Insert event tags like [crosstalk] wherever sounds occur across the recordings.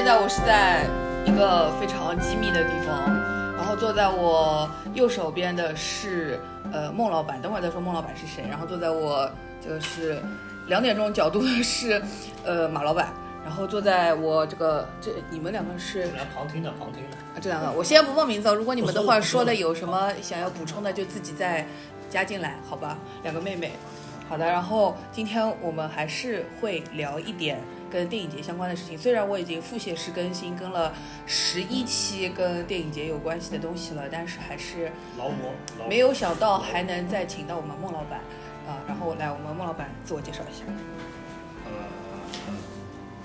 现在我是在一个非常机密的地方，然后坐在我右手边的是呃孟老板，等会儿再说孟老板是谁。然后坐在我就是两点钟角度的是呃马老板，然后坐在我这个这你们两个是来旁听的，旁听的。啊，这两个我先不报名字，如果你们的话说的有什么想要补充的，就自己再加进来，好吧？两个妹妹，好的。然后今天我们还是会聊一点跟电影节相关的事情，虽然我已经腹泻式更新跟了十一期跟电影节有关系的东西了，但是还是劳模，没有想到还能再请到我们孟老板啊、然后来我们孟老板自我介绍一下。呃，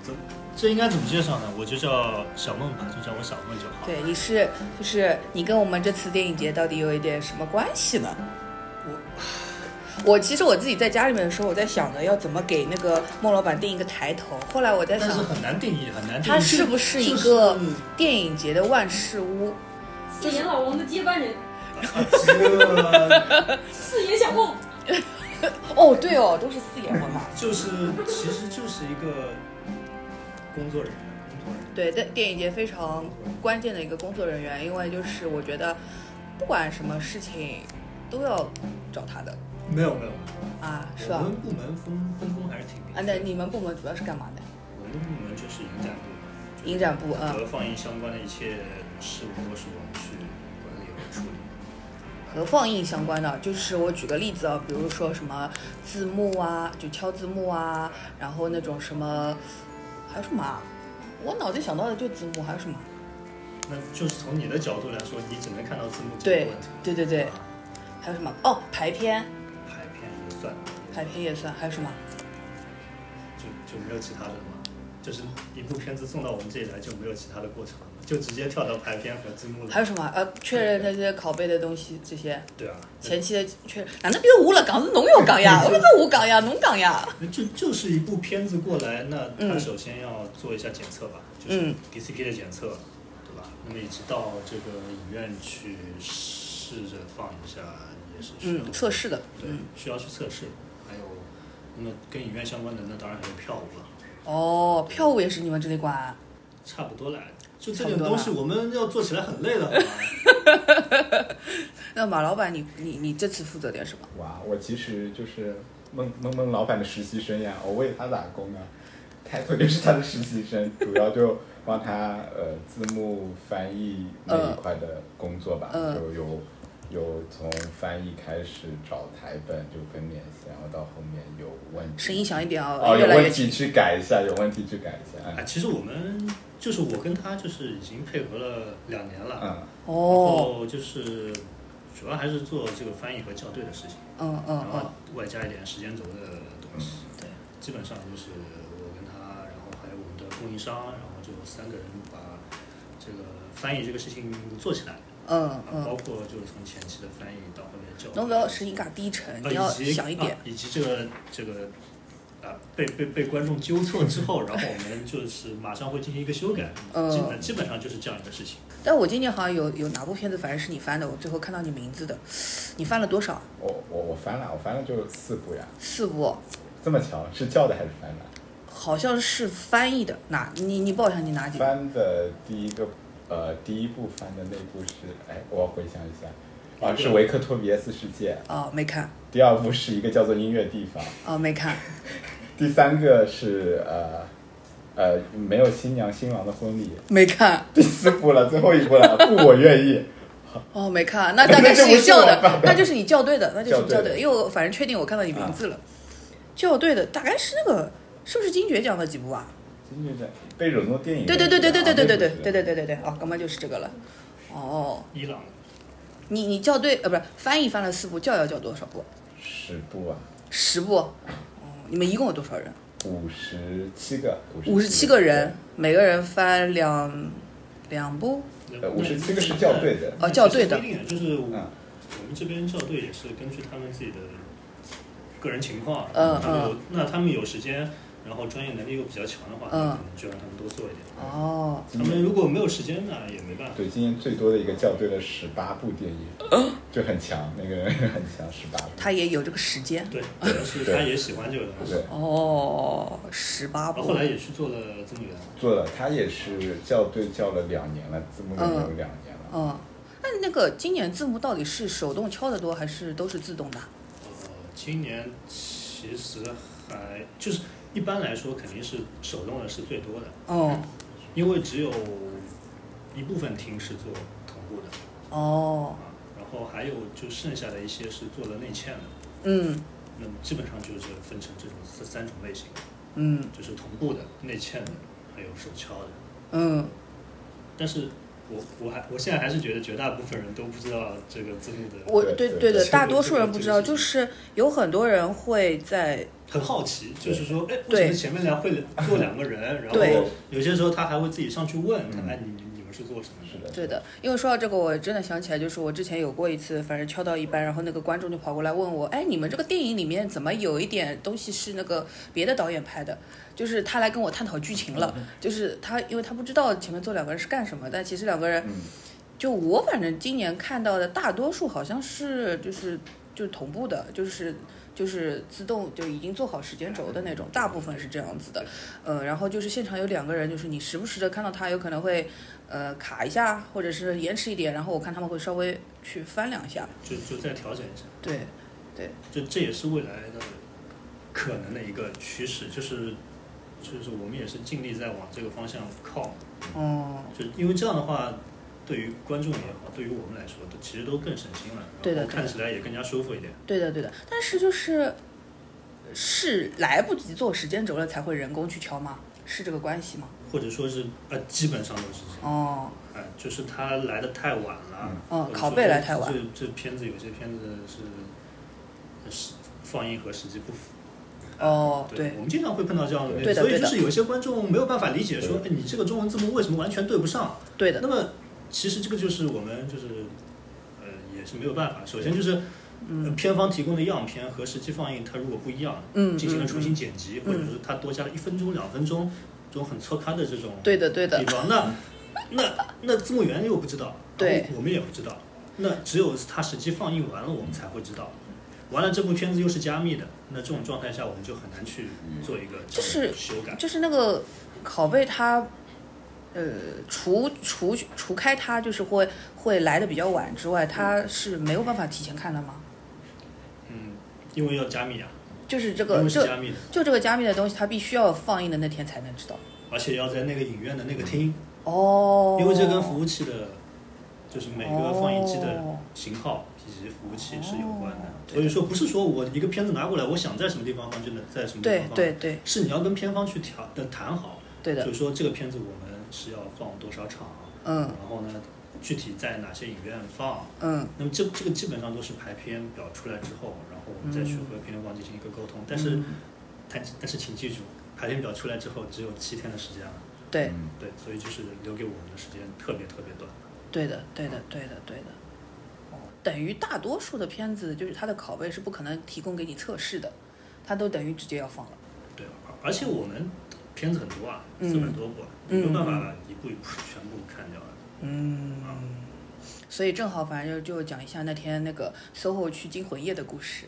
这这应该怎么介绍呢？我就叫小孟吧，就叫我小孟就好。对，你是就是你跟我们这次电影节到底有一点什么关系呢？我我其实我自己在家里面的时候，我在想着要怎么给那个孟老板定一个抬头。后来我在想但是，很难定义，很难定义。他是不是一个电影节的万事屋？四爷老王的接班人，这 [laughs] 四眼小孟。[laughs] 哦，对哦，都是四眼王嘛。[laughs] 就是其实就是一个工作人员，工作人员。对，电电影节非常关键的一个工作人员，因为就是我觉得不管什么事情都要找他的没有没有，啊，是吧我？们部门分分工还是挺明啊。那你们部门主要是干嘛的？我们部门就是影展部，就是影展部啊和放映相关的一切事务都是我们去管理和处理。和放映相关的，就是我举个例子啊，比如说什么字幕啊，就敲字幕啊，然后那种什么，还有什么啊？我脑子想到的就字幕，还有什么？那就是从你的角度来说，你只能看到字幕这对个问题。对对对啊还有什么？哦，排片，算，排片也算，还有什么？就就没有其他的了吗？就是一部片子送到我们这里来就没有其他的过程了，就直接跳到排片和字幕了。还有什么？呃，确认那些拷贝的东西，这些对啊，前期的确认。哪能别我了？讲是侬要讲呀，[laughs] 我们是我讲呀，侬讲呀。就就是一部片子过来，那他嗯首先要做一下检测吧，就是嗯 DCP 的检测，对吧？那么以及到这个影院去试着放一下，也是需要嗯，测试的。对嗯，，需要去测试。还有，那么跟影院相关的，那当然还有票务了。哦，票务也是你们这里管。差不多了，就这点东西我们要做起来很累的，好吗？那马老板，你你你这次负责点什么？哇，我其实就是梦梦梦老板的实习生呀，我为他打工啊，开头就是他的实习生，主要就帮他呃字幕翻译那一块的工作吧，嗯就有有从翻译开始找台本就跟联系，然后到后面有问题，声音小一点啊，哦，越来越有问题。去改一下，有问题去改一下，啊，嗯。其实我们就是我跟他就是已经配合了两年了，嗯，然哦，后就是主要还是做这个翻译和校对的事情，嗯嗯然后嗯，外加一点时间轴的东西。对，基本上就是我跟他，然后还有我们的供应商，然后就三个人把这个翻译这个事情做起来，嗯嗯包嗯。括就是从前期的翻译到后面校对，侬不要声音嘎低沉，呃你要以及响一点啊。以及这个这个啊被被被观众纠错之后，[laughs] 然后我们就是马上会进行一个修改，嗯基本基本上就是这样一个事情。但我今年好像有有哪部片子，反正是你翻的，我最后看到你名字的，你翻了多少？我我我翻了，我翻了就四部呀，四部，这么巧，是叫的还是翻的？好像是翻译的。哪？你你报一下你哪几部？翻的第一个，呃，第一部翻的那部是，哎，我回想一下，啊，是维克托比耶斯世界。哦，没看，第二部是一个叫做音乐地方，哦，没看。[laughs] 第三个是呃呃没有新娘新郎的婚礼，没看，第四部了，最后一部了，[laughs] 不我愿意。哦，没看，那大概是 [laughs] 那就不是你校的。那就是你校对的，那就是你校对因为我反正确定我看到你名字了，校对的大概是那个是不是金爵奖的几部啊？金爵奖贝惹诺电影对对对对对对对对对啊对对对对对，哦，刚刚就是这个了。哦，伊朗你你校对呃不是翻译翻了四部，校要校多少部？十部啊，十部。哦，你们一共有多少人？五十七个，五十七个人，每个人翻两两部。呃五十七个是校对的哦校对的就是我们这边校对也是根据他们自己的个人情况，嗯嗯那他们有时间，然后专业能力又比较强的话，嗯可能就让他们多做一点。哦，他们如果没有时间呢，也没办法。对，今年最多的一个校对了十八部电影，就很强，那个人很强，十八部。他也有这个时间。对，[laughs] 主要是他也喜欢这个东西。对，哦，十八部后后。来也去做了字幕员。做了，他也是校对校了两年了，字幕员有两年了。嗯，那那个今年字幕到底是手动敲的多，还是都是自动的？呃，今年其实还就是一般来说肯定是手动的是最多的，哦。因为只有一部分厅是做同步的哦，啊，然后还有就剩下的一些是做了内嵌的，嗯。那么基本上就是分成这种三三种类型，嗯。就是同步的、内嵌的，还有手敲的。嗯，但是我我还我现在还是觉得绝大部分人都不知道这个字幕的，我对对对对的，大多数人不知道，就是有很多人会在很好奇，就是说，哎，为对什么前面来会坐两个人？然后有些时候他还会自己上去问，嗯哎，你你你们是做什么是的，对的，因为说到这个，我真的想起来，就是我之前有过一次，反正敲到一半，然后那个观众就跑过来问我，哎，你们这个电影里面怎么有一点东西是那个别的导演拍的？就是他来跟我探讨剧情了，就是他，因为他不知道前面坐两个人是干什么，但其实两个人，嗯，就我反正今年看到的大多数好像是就是就是同步的，就是就是自动就已经做好时间轴的那种，大部分是这样子的。呃，然后就是现场有两个人，就是你时不时的看到他有可能会呃卡一下，或者是延迟一点，然后我看他们会稍微去翻两下。就就再调整一下。对，对就这也是未来的可能的一个趋势，就是就是我们也是尽力在往这个方向靠，哦、就因为这样的话，对于观众也好，对于我们来说，都其实都更省心了，对的看起来也更加舒服一点。对的对的，但是就是是来不及做时间轴了才会人工去敲吗？是这个关系吗？或者说是呃，基本上都是这样。哦，哎，就是他来的太晚了，嗯拷贝来太晚这这片子有些片子是是放映和实际不符。哦，对，我们经常会碰到这样的所以就是有些观众没有办法理解说，哎，你这个中文字幕为什么完全对不上？对的那，么其实这个就是我们就是呃也是没有办法。首先就是。嗯片方提供的样片和实际放映，它如果不一样，嗯嗯进行了重新剪辑，或者是它多加了一分钟、两分钟，这种很错开的这种对的对的地方，那 [laughs] 那那字幕员又不知道，对我们也不知道，那只有它实际放映完了，我们才会知道。完了，这部片子又是加密的，那这种状态下，我们就很难去做一个就是修改。就是那个拷贝它，呃，除除除开它就是会会来的比较晚之外，它是没有办法提前看的吗？嗯，因为要加密啊，就是这因为是个就加密的，就这个加密的东西，它必须要放映的那天才能知道。而且要在那个影院的那个厅，哦，因为这跟服务器的，就是每个放映机的哦型号以及服务器是有关的。哦所以说，不是说我一个片子拿过来，我想在什么地方放就能在什么地对方放，对对是你要跟片方去调的谈好，对的就，是说这个片子我们是要放多少场，嗯然后呢，具体在哪些影院放。嗯那么这这个基本上都是排片表出来之后，然后我们再去和片方进行一个沟通。但是嗯，但但是请记住，排片表出来之后只有七天的时间了。对嗯对，所以就是留给我们的时间特别特别短。对的对的对的对的。哦，等于大多数的片子就是它的拷贝是不可能提供给你测试的，它都等于直接要放了。对，而而且我们片子很多啊，嗯四百多部没有办法一部一部全部看掉了。嗯，所以正好，反正就就讲一下那天那个 SOHO 去惊魂夜的故事。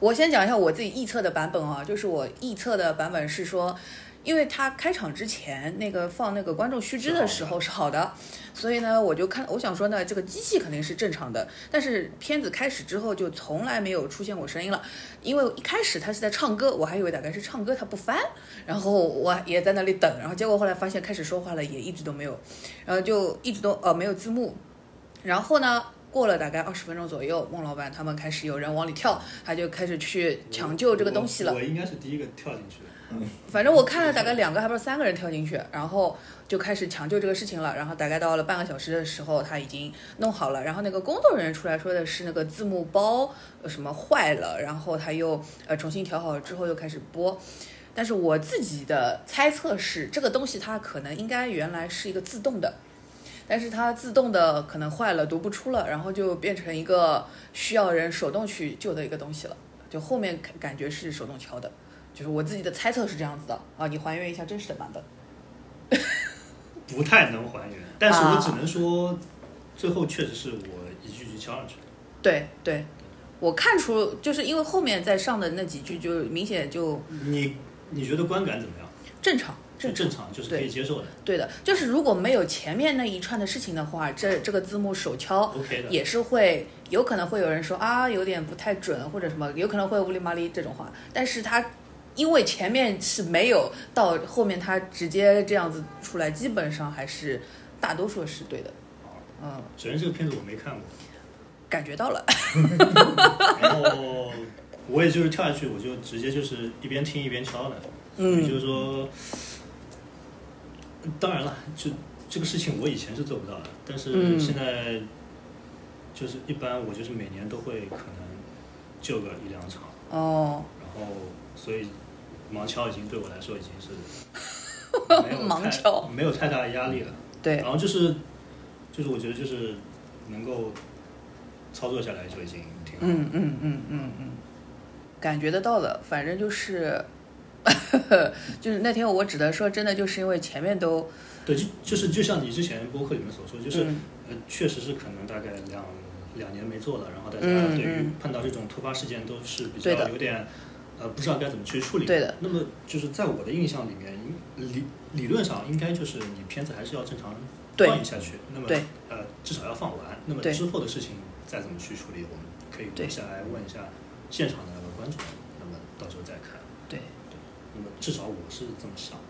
我先讲一下我自己臆测的版本啊，就是我臆测的版本是说，因为他开场之前那个放那个观众须知的时候是好的，所以呢，我就看，我想说呢，这个机器肯定是正常的，但是片子开始之后就从来没有出现过声音了，因为一开始他是在唱歌，我还以为大概是唱歌他不翻，然后我也在那里等，然后结果后来发现开始说话了，也一直都没有，然后就一直都呃没有字幕，然后呢。过了大概二十分钟左右，孟老板他们开始有人往里跳，他就开始去抢救这个东西了我。我应该是第一个跳进去的。[laughs] 反正我看了大概两个还不是三个人跳进去，然后就开始抢救这个事情了。然后大概到了半个小时的时候，他已经弄好了。然后那个工作人员出来说的是那个字幕包什么坏了，然后他又呃重新调好了之后又开始播。但是我自己的猜测是，这个东西它可能应该原来是一个自动的，但是它自动的可能坏了，读不出了，然后就变成一个需要人手动去救的一个东西了。就后面感感觉是手动敲的，就是我自己的猜测是这样子的啊，你还原一下真实的版本。[laughs] 不太能还原，但是啊我只能说，最后确实是我一句句敲上去的。对对，我看出就是因为后面在上的那几句就明显就你你觉得观感怎么样？正常正常。正常，就是可以接受的对的，就是如果没有前面那一串的事情的话，这这个字幕手敲，OK 的。也是会有可能会有人说啊有点不太准或者什么，有可能会乌里麻里这种话，但是他因为前面是没有到后面他直接这样子出来，基本上还是大多数是对的，嗯，首先这个片子我没看过，感觉到了，然后我也就是跳下去，我就直接就是一边听一边敲的，所以就是说，当然了，就这个事情我以前是做不到的，但是嗯。现在就是一般我就是每年都会可能就个一两场，哦，然后所以盲敲已经对我来说已经是 [laughs] 没有盲敲没有太大的压力了。对然，后就是就是我觉得就是能够操作下来就已经挺好。嗯嗯嗯嗯嗯，感觉得到的，反正就是。[laughs] 就是那天我只能说，真的就是因为前面都，对，就就是就像你之前播客里面所说，就是、嗯呃，确实是可能大概两两年没做了，然后大家嗯对于嗯碰到这种突发事件都是比对的较有点呃不知道该怎么去处理。对的。那么就是在我的印象里面，理理论上应该就是你片子还是要正常放映下去，那么对呃至少要放完。那么之后的事情再怎么去处理，我们可以对留下来问一下现场的那个观众，那么到时候再看。对对，那么至少我是这么想的。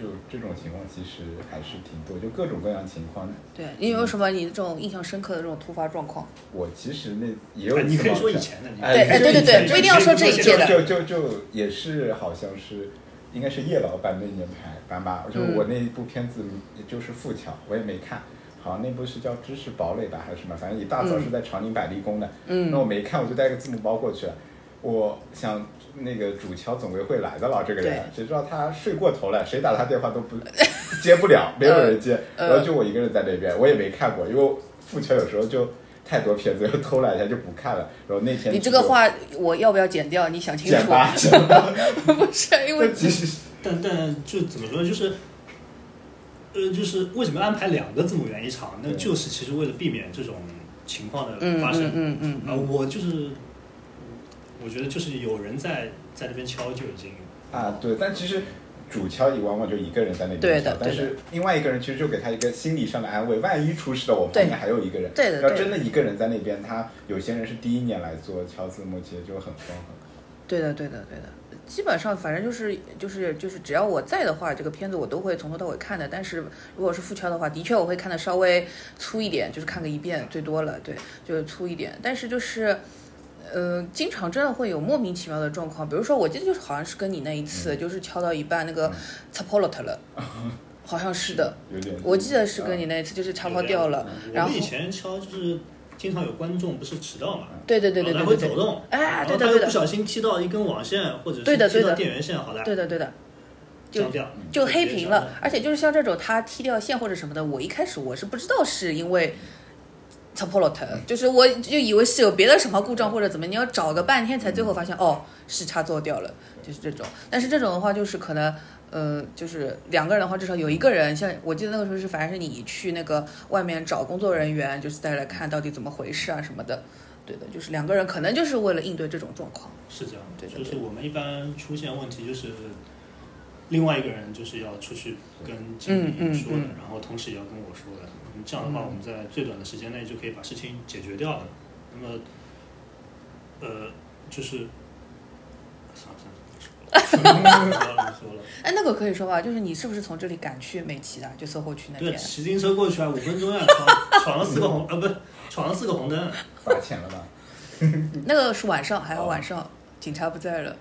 就这种情况其实还是挺多，就各种各样情况。对你有什么你这种印象深刻的这种突发状况？我其实那也有哎你可以说以前的，你哎对哎对对不一定要说这一届的就就就就也是好像是，应该是叶老板那年排班吧。就嗯我那一部片子，也就是《富桥》，我也没看，好像那部是叫《知识堡垒》吧，还是什么？反正一大早嗯是在长宁百丽宫的。嗯那我没看，我就带个字幕包过去了。我想那个主桥总归会来的了，这个人，谁知道他睡过头了，谁打他电话都不 [laughs] 接不了，没有人接，呃然后就我一个人在那边，我也没看过，因为富桥有时候就太多片子，又偷懒一下就不看了。然后那天你这个话我要不要剪掉？你想清楚。剪吧，剪吧。不是因为 [laughs] 其实但但就怎么说，就是，呃，就是为什么安排两个字母园一场？那就是其实为了避免这种情况的嗯发生。嗯嗯嗯啊，嗯，我就是，我觉得就是有人在在那边敲就已经啊，对，但其实主敲也往往就一个人在那边对的敲，但是另外一个人其实就给他一个心理上的安慰，万一出事了，我旁对边还有一个人。对的对的要真的一个人在那边，他有些人是第一年来做敲字幕，其实就很慌很慌。对的对的对的。基本上反正就是就是就是只要我在的话，这个片子我都会从头到尾看的。但是如果是副敲的话，的确我会看的稍微粗一点，就是看个一遍最多了，对，就是粗一点。但是就是。呃，经常真的会有莫名其妙的状况，比如说，我记得就是好像是跟你那一次，就是敲到一半那个擦破了它了，好像是的。我记得是跟你那一次，就是插泡掉了，然后以前敲就是经常有观众不是迟到嘛，对对对对然对对对，后来回走动，哎对的对的不小心踢到一根网线，或者是踢到对的。对的电源线，好了，对的对的，就掉。就黑屏了。而且就是像这种他踢掉线或者什么的，我一开始我是不知道是因为 t o p o l o t 就是我就以为是有别的什么故障或者怎么，你要找个半天才最后发现哦是插座掉了，就是这种。但是这种的话就是可能。呃，就是两个人的话，至少有一个人，像我记得那个时候是，反正是你去那个外面找工作人员，就是再来看到底怎么回事啊什么的。对的，就是两个人可能就是为了应对这种状况。是这样的，对的就是我们一般出现问题就是，另外一个人就是要出去跟经嗯嗯理说的，嗯然后同时也要跟我说的。嗯这样的话，我们在最短的时间内就可以把事情解决掉了。那么，呃，就是，算了算了，不说了。[laughs] 哎，那个可以说吧，就是你是不是从这里赶去美琪的，就售后区那对，边？骑自行车过去啊，五分钟啊，闯 [laughs] 闯了四个红，呃，不是，闯了四个红灯。罚钱了吧？[laughs] 那个是晚上，还好晚上，警察不在了。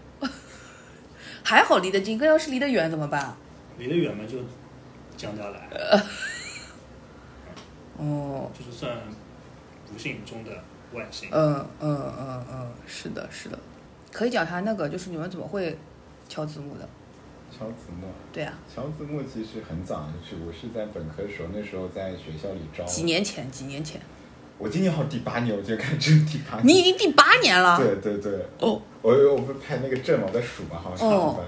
还好离得近，可要是离得远怎么办？离得远嘛，就降下来，哦，就是算不幸中的万幸。嗯嗯嗯嗯，是的，是的，可以讲一下那个，就是你们怎么会敲字幕的？敲字幕，对啊、敲字幕其实很早就去，我是在本科的时候，那时候在学校里招。几年前，几年前。我今年好像第八年，我今天看这是第八年。你已经第八年了。对对对，哦，我我不是拍那个证嘛，我在数嘛，好像是哦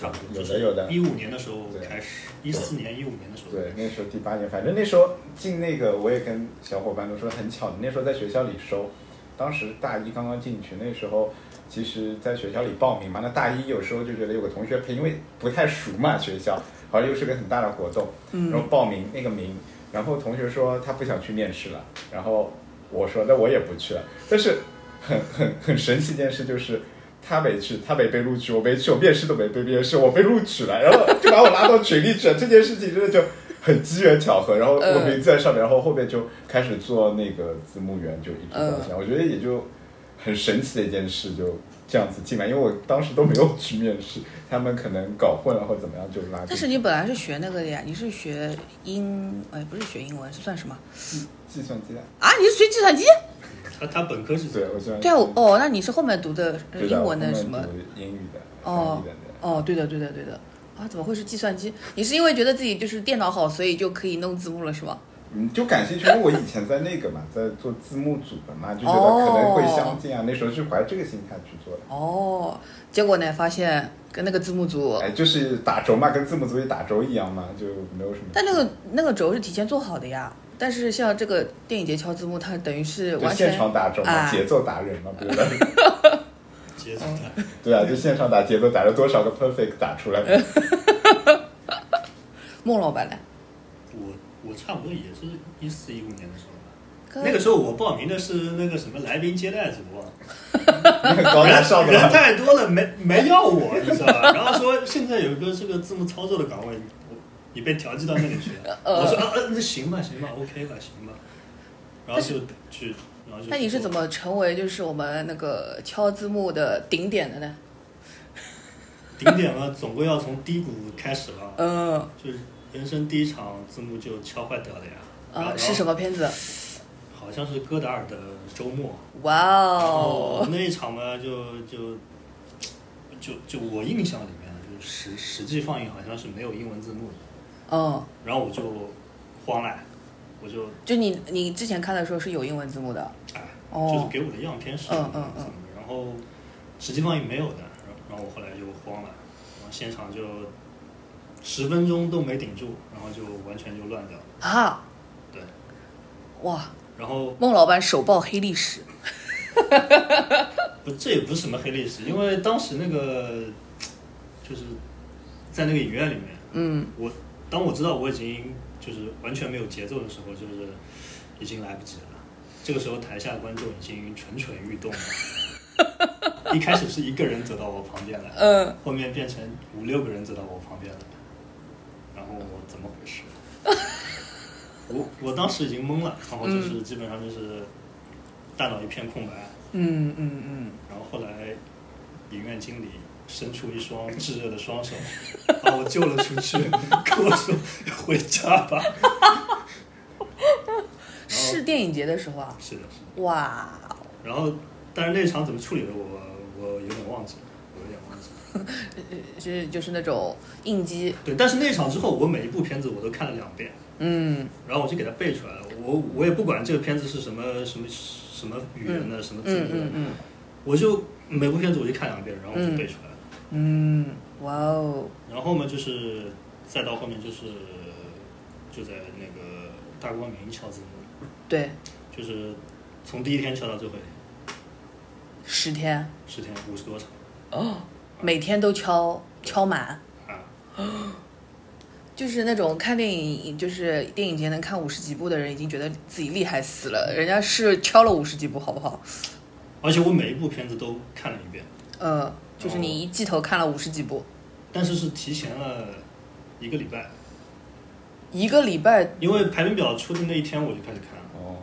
差不多，有的有的。一五年的时候对开始，一四年、一五年的时候，对，那时候第八年，反正那时候进那个，我也跟小伙伴都说很巧，那时候在学校里收，当时大一刚刚进去，那时候其实在学校里报名嘛，那大一有时候就觉得有个同学陪，因为不太熟嘛，学校好像又是个很大的活动，然后报名那个名，然后同学说他不想去面试了，然后我说那我也不去了，但是很很很神奇一件事就是。他没去，他没被录取，我没去，我面试都没被面试，我被录取了，然后就把我拉到群里去了。这件事情真的就很机缘巧合，然后我名字在上面，然后后面就开始做那个字幕员，就一直到现在。我觉得也就很神奇的一件事，就这样子进来，因为我当时都没有去面试，他们可能搞混了或怎么样就拉。但是你本来是学那个的呀，你是学英，哎，不是学英文，是算什么计算机的，啊？你是学计算机？他他本科是对，我喜欢。对啊，哦，那你是后面读的英文的什么？英语的，哦的哦，对的，对的，对的。啊，怎么会是计算机？你是因为觉得自己就是电脑好，所以就可以弄字幕了，是吧？嗯，就感兴趣，因为我以前在那个嘛，在做字幕组的嘛，就觉得可能会相近啊。那时候是怀这个心态去做的。哦，结果呢，发现跟那个字幕组，哎，就是打轴嘛，跟字幕组里打轴一样嘛，就没有什么。但那个那个轴是提前做好的呀。但是像这个电影节敲字幕，它等于是就完全现场打轴嘛，啊节奏达人嘛，不是的。[laughs] 节奏嗯的，[laughs] 对啊，就现场打节奏，打了多少个 perfect 打出来。[laughs] 孟老板呢？我我差不多也是一四一五年的时候吧。那个时候我报名的是那个什么来宾接待组啊，你很高大上的人。太多了，没没要我，你知道吧？然后说现在有一个这个字幕操作的岗位，我你被调剂到那里去了。[laughs] 呃我说啊，呃那行吧，行吧，OK 吧，行吧。然后就去，然后就。那你是怎？么成为就是我们那个敲字幕的顶点的呢？[laughs] 顶点嘛，总归要从低谷开始吧。嗯，就是人生第一场字幕就敲坏掉了呀。啊，是什么？片子？好像是戈达尔的周末。哇然哦后！那一场嘛，就就就就我印象里面，就是实实际放映好像是没有英文字幕的，嗯，然后我就慌了，我就就你你之前看的时候是有英文字幕的。哎，哦。就是给我的样片是有嗯嗯英文字幕的，然后实际放映没有的，然后然后我后来就慌了，然后现场就十分钟都没顶住，然后就完全就乱掉了，啊，对，哇，然后孟老板手爆黑历史。不，这也不是什么黑历史，因为当时那个就是在那个影院里面，嗯，我当我知道我已经就是完全没有节奏的时候，就是已经来不及了。这个时候台下观众已经蠢蠢欲动了。[laughs] 一开始是一个人走到我旁边来，嗯，后面变成五六个人走到我旁边来，然后我怎么回事？[laughs] 我我当时已经懵了，然后就是基本上就是大脑一片空白。嗯嗯嗯，然后后来影院经理伸出一双炙热的双手，[laughs] 把我救了出去，[laughs] 跟我说回家吧。[laughs] 是电影节的时候啊。是的，是的。哇，然后，但是那场怎么处理的，我我有点忘记了，我有点忘记了。是就是那种应激。对，但是那场之后，我每一部片子我都看了两遍，嗯然后我就给它背出来了。我我也不管这个片子是什么什么什么语言的，什么字嗯幕的，嗯嗯我就每部片子我就看两遍，然后我就背出来了。嗯，哇哦，然后嘛，就是再到后面就是就在那个大光明敲字幕，对，就是从第一天敲到最后一天，十天。十天五十多场。哦，每天都敲敲满。啊，[gasps] 就是那种看电影，就是电影节能看五十几部的人，已经觉得自己厉害死了。人家是敲了五十几部，好不好？而且我每一部片子都看了一遍，呃，就是你一季头看了五十几部，但是是提前了一个礼拜，一个礼拜因为排名表出的那一天我就开始看了，哦，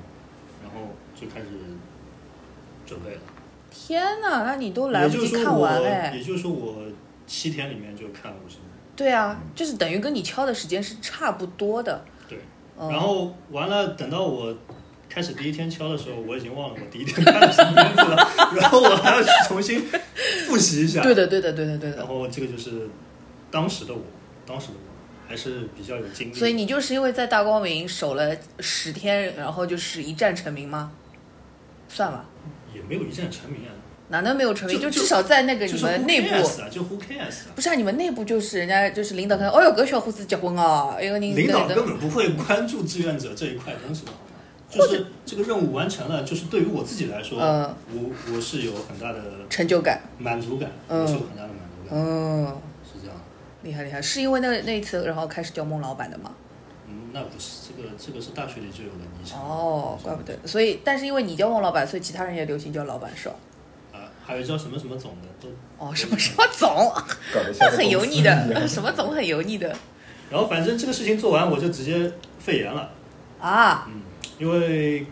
然后就开始准备了。天呐，那你都来不及也就是看完我，哎也。就是说我七天里面就看了五十部。对啊，就是等于跟你敲的时间是差不多的。对，嗯然后完了，等到我开始第一天敲的时候，我已经忘了我第一天看了什么片子了，[laughs] 然后我还要去重新复习一下。对的，对的，对的，对的然。后这个就是当时的我，当时的我。还是比较有经历。所以你就是因为在大光明守了十天，然后就是一战成名吗？算吧，也没有一战成名啊，哪能没有成名？就就至少在那个你就是们内部啊，就 who cares 啊。不是啊，你们内部就是人家就是领导看，哦哟，搿小伙子结婚哦，一个人领导根本不会关注志愿者这一块东西的，好吗？就是这个任务完成了，就是对于我自己来说，嗯。我我是有很大的成就感，满足感，嗯我是有很大的满足感，嗯，是这样。厉害厉害，是因为那那一次然后开始叫孟老板的吗？嗯，那不是这个这个是大学里就有的昵称哦，怪不得，所以但是因为你叫孟老板，所以其他人也流行叫老板是吧？啊，还有叫什么什么总的都哦，什么什么总，搞得像个 [laughs] 很油腻的，样什么总很油腻的。然后反正这个事情做完，我就直接肺炎了，啊，嗯，因为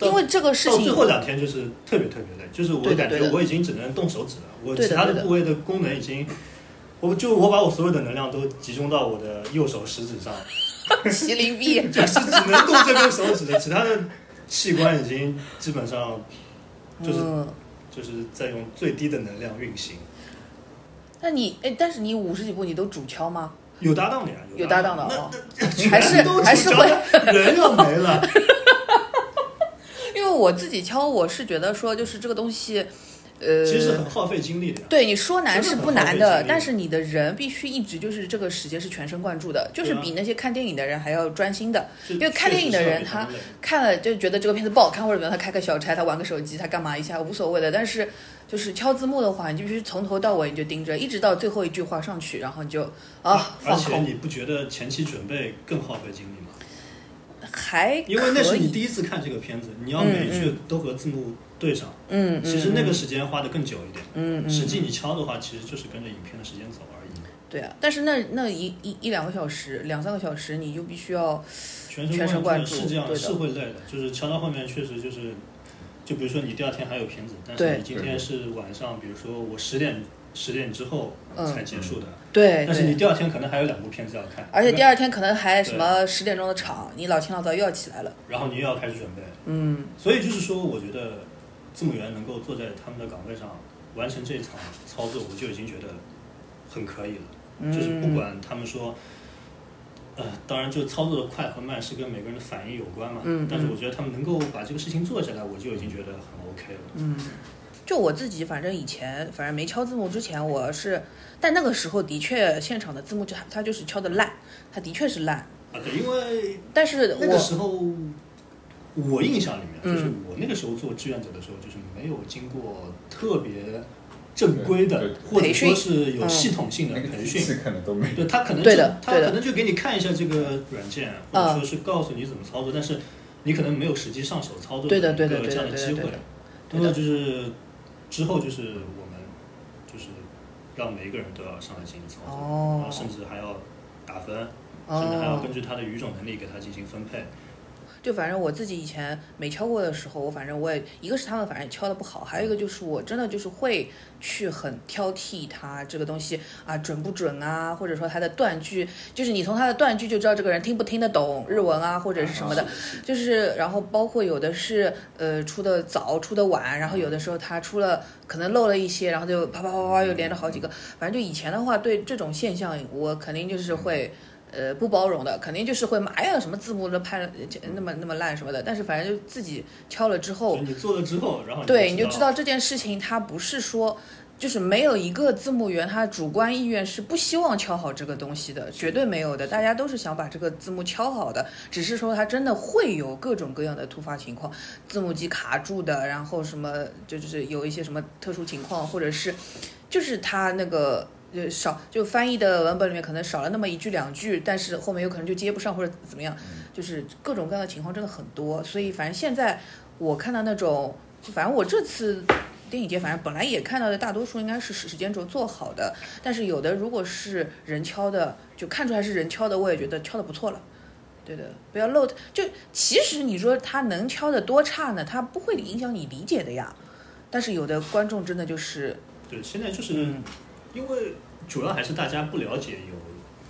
因为这个事情到最后两天就是特别特别累，就是我感觉我已经只能动手指了，我其他的部位的功能已经，我就我把我所有的能量都集中到我的右手食指上，[laughs] 麒麟臂，[laughs] 就是只能动这根手指的，其他的器官已经基本上就是、嗯，就是在用最低的能量运行。那你哎，但是你五十几步你都主敲吗？有搭档的呀，有搭档的哦还是还是会人要没了，[laughs] 因为我自己敲，我是觉得说就是这个东西，呃，其实很耗费精力的。对你说难是不难的但是你的人必须一直就是这个时间是全神贯注的，就是比那些看电影的人还要专心的。就因为看电影的人确实是要比们累看了就觉得这个片子不好看，或者比如他开个小差，他玩个手机，他干嘛一下无所谓的。但是就是敲字幕的话，你就必须从头到尾你就盯着，一直到最后一句话上去，然后你就啊而且你不觉得前期准备更耗费精力吗？还因为那是你第一次看这个片子，你要每一句都和字幕对上。嗯，嗯其实那个嗯时间花的更久一点。嗯嗯实际你敲的话，其实就是跟着影片的时间走而已。对啊，但是那那一一一两个小时，两三个小时，你就必须要全全神贯注是这样，是会累的。就是敲到后面确实就是，就比如说你第二天还有片子，但是你今天是晚上，比如说我十点十点之后嗯才结束的，对但是你。第二天可能还有两部片子要看，而且第二，天可能还什么十点钟的场，你老清老早又要起来了。然后你又要开始准备，嗯，所以就是说，我觉得字幕员能够坐在他们的岗位上完成这场操作，我就已经觉得很可以了。嗯就是不管他们说，呃，当然就操作的快和慢是跟每个人的反应有关嘛。嗯嗯但是我觉得他们能够把这个事情做下来，我就已经觉得很 OK 了。嗯，就我自己，反正以前反正没敲字幕之前，我是，但那个时候的确现场的字幕就它就是敲的烂，它的确是烂。啊，对，因为但是那个我时候我印象里面，嗯就是我那个时候做志愿者的时候，就是没有经过特别正规的或者说是有系统性的那个培训。机器可能都没有。对他可能对就的他可能就给你看一下这个软件，或者嗯说是告诉你怎么操作，但是你可能没有实际上手操作对的一个对的对的这样的机会对的就是之后就是我们就是让每一个人都要上来进行操作，哦然后甚至还要打分，哦甚至还要根据他的语种能力给他进行分配。就反正我自己以前没敲过的时候，我反正我也一个是他们反正也敲的不好，还有一个就是我真的就是会去很挑剔它这个东西啊准不准啊，或者说它的断句，就是你从它的断句就知道这个人听不听得懂日文啊或者是什么的，就是然后包括有的是呃出的早出的晚，然后有的时候他出了可能漏了一些，然后就啪啪啪啪又连着好几个，反正就以前的话对这种现象我肯定就是会。呃，不包容的，肯定就是会骂，哎呀，什么字幕都拍那么那么烂什么的。但是反正就自己敲了之后，你做了之后，然后对，你你就知道这件事情，它不是说，就是没有一个字幕员他主观意愿是不希望敲好这个东西的，绝对没有的。大家都是想把这个字幕敲好的，只是说它真的会有各种各样的突发情况，字幕机卡住的，然后什么就就是有一些什么特殊情况，或者是就是他那个。就少就翻译的文本里面可能少了那么一句两句，但是后面有可能就接不上或者怎么样，就是各种各样的情况真的很多。所以反正现在我看到那种，就反正我这次电影节反正本来也看到的大多数应该是时时间轴做好的，但是有的如果是人敲的，就看出来是人敲的，我也觉得敲的不错了。对的，不要漏。就其实你说他能敲的多差呢？他不会影响你理解的呀。但是有的观众真的就是，对，现在就是嗯因为主要还是大家不了解有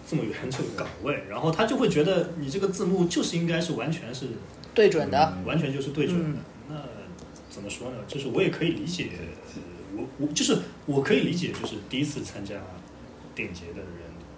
字幕员这个岗位，然后他就会觉得你这个字幕就是应该是完全是对准的。完全就是对准的。嗯那怎么说呢？就是我也可以理解，呃我我就是我可以理解，就是第一次参加电影节的人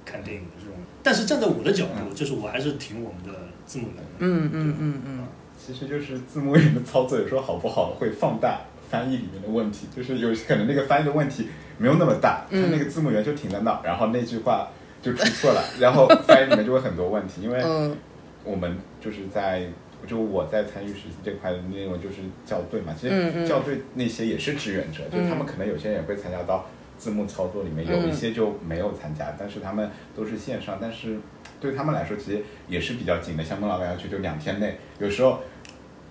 看电影的这种。但是站在我的角度，嗯就是我还是挺我们的字幕员的。嗯嗯嗯嗯，其实就是字幕员的操作，有时候好不好会放大翻译里面的问题，就是有可能那个翻译的问题没有那么大，他嗯那个字幕员就停在那，然后那句话就出错了，[laughs] 然后翻译里面就会很多问题，因为嗯。我们就是在。就我在参与实习这块的内容就是校对嘛，其实校对那些也是志愿者，就他们可能有些人也会参加到字幕操作里面，有一些就没有参加，但是他们都是线上，但是对他们来说其实也是比较紧的，像孟老板要去就两天内，有时候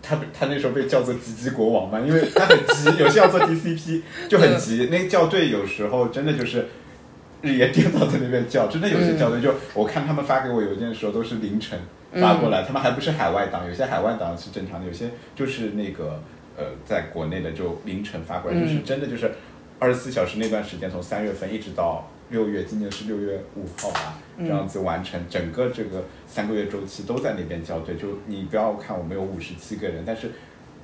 他他那时候被叫做“吉吉国王”嘛，因为他很急，有些要做 DCP 就很急。那个校对有时候真的就是日夜颠倒在那边叫，真的有些校对就我看他们发给我邮件的时候都是凌晨发过来，他们还不是海外党，有些海外党是正常的，有些就是那个呃在国内的就凌晨发过来，就是真的就是二十四小时那段时间，从三月份一直到。六月，今年是六月五号吧，这样子完成整个这个三个月周期都在那边校对。就你不要看我们有五十七个人，但是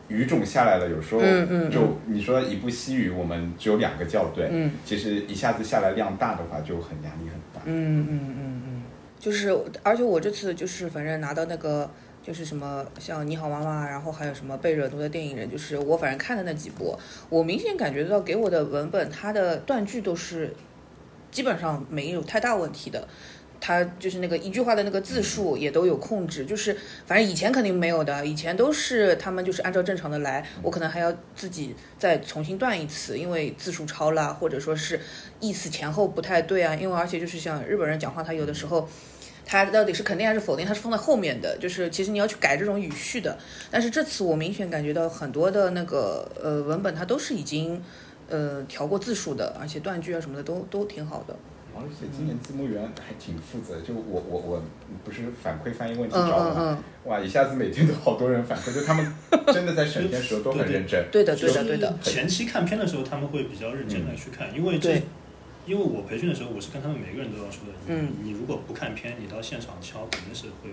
语种下来了，有时候就你说一部西语，我们只有两个校对，嗯其实一下子下来量大的话，就很压力很大。嗯嗯嗯嗯，就是，而且我这次就是反正拿到那个就是什么像你好妈妈，然后还有什么被惹怒的电影人，就是我反正看的那几部，我明显感觉到给我的文本它的断句都是基本上没有太大问题的。它就是那个一句话的那个字数也都有控制，就是反正以前肯定没有的，以前都是他们就是按照正常的来，我可能还要自己再重新断一次，因为字数超了，或者说是意思前后不太对啊，因为而且就是像日本人讲话，他有的时候。他到底是肯定还是否定？他是放在后面的，就是其实你要去改这种语序的。但是这次我明显感觉到很多的那个呃文本，它都是已经呃调过字数的，而且断句啊什么的都都挺好的。而且今年字幕员还挺负责，就我我我不是反馈翻译问题嗯找我吗？嗯嗯，哇，一下子每天都好多人反馈，就他们真的在审片时候都很认真。对的对就是的对的，前期看片的时候，他们会比较认真的去看，因为这对，因为我培训的时候，我是跟他们每个人都要说的，嗯你如果不看片，你到现场敲肯定是会，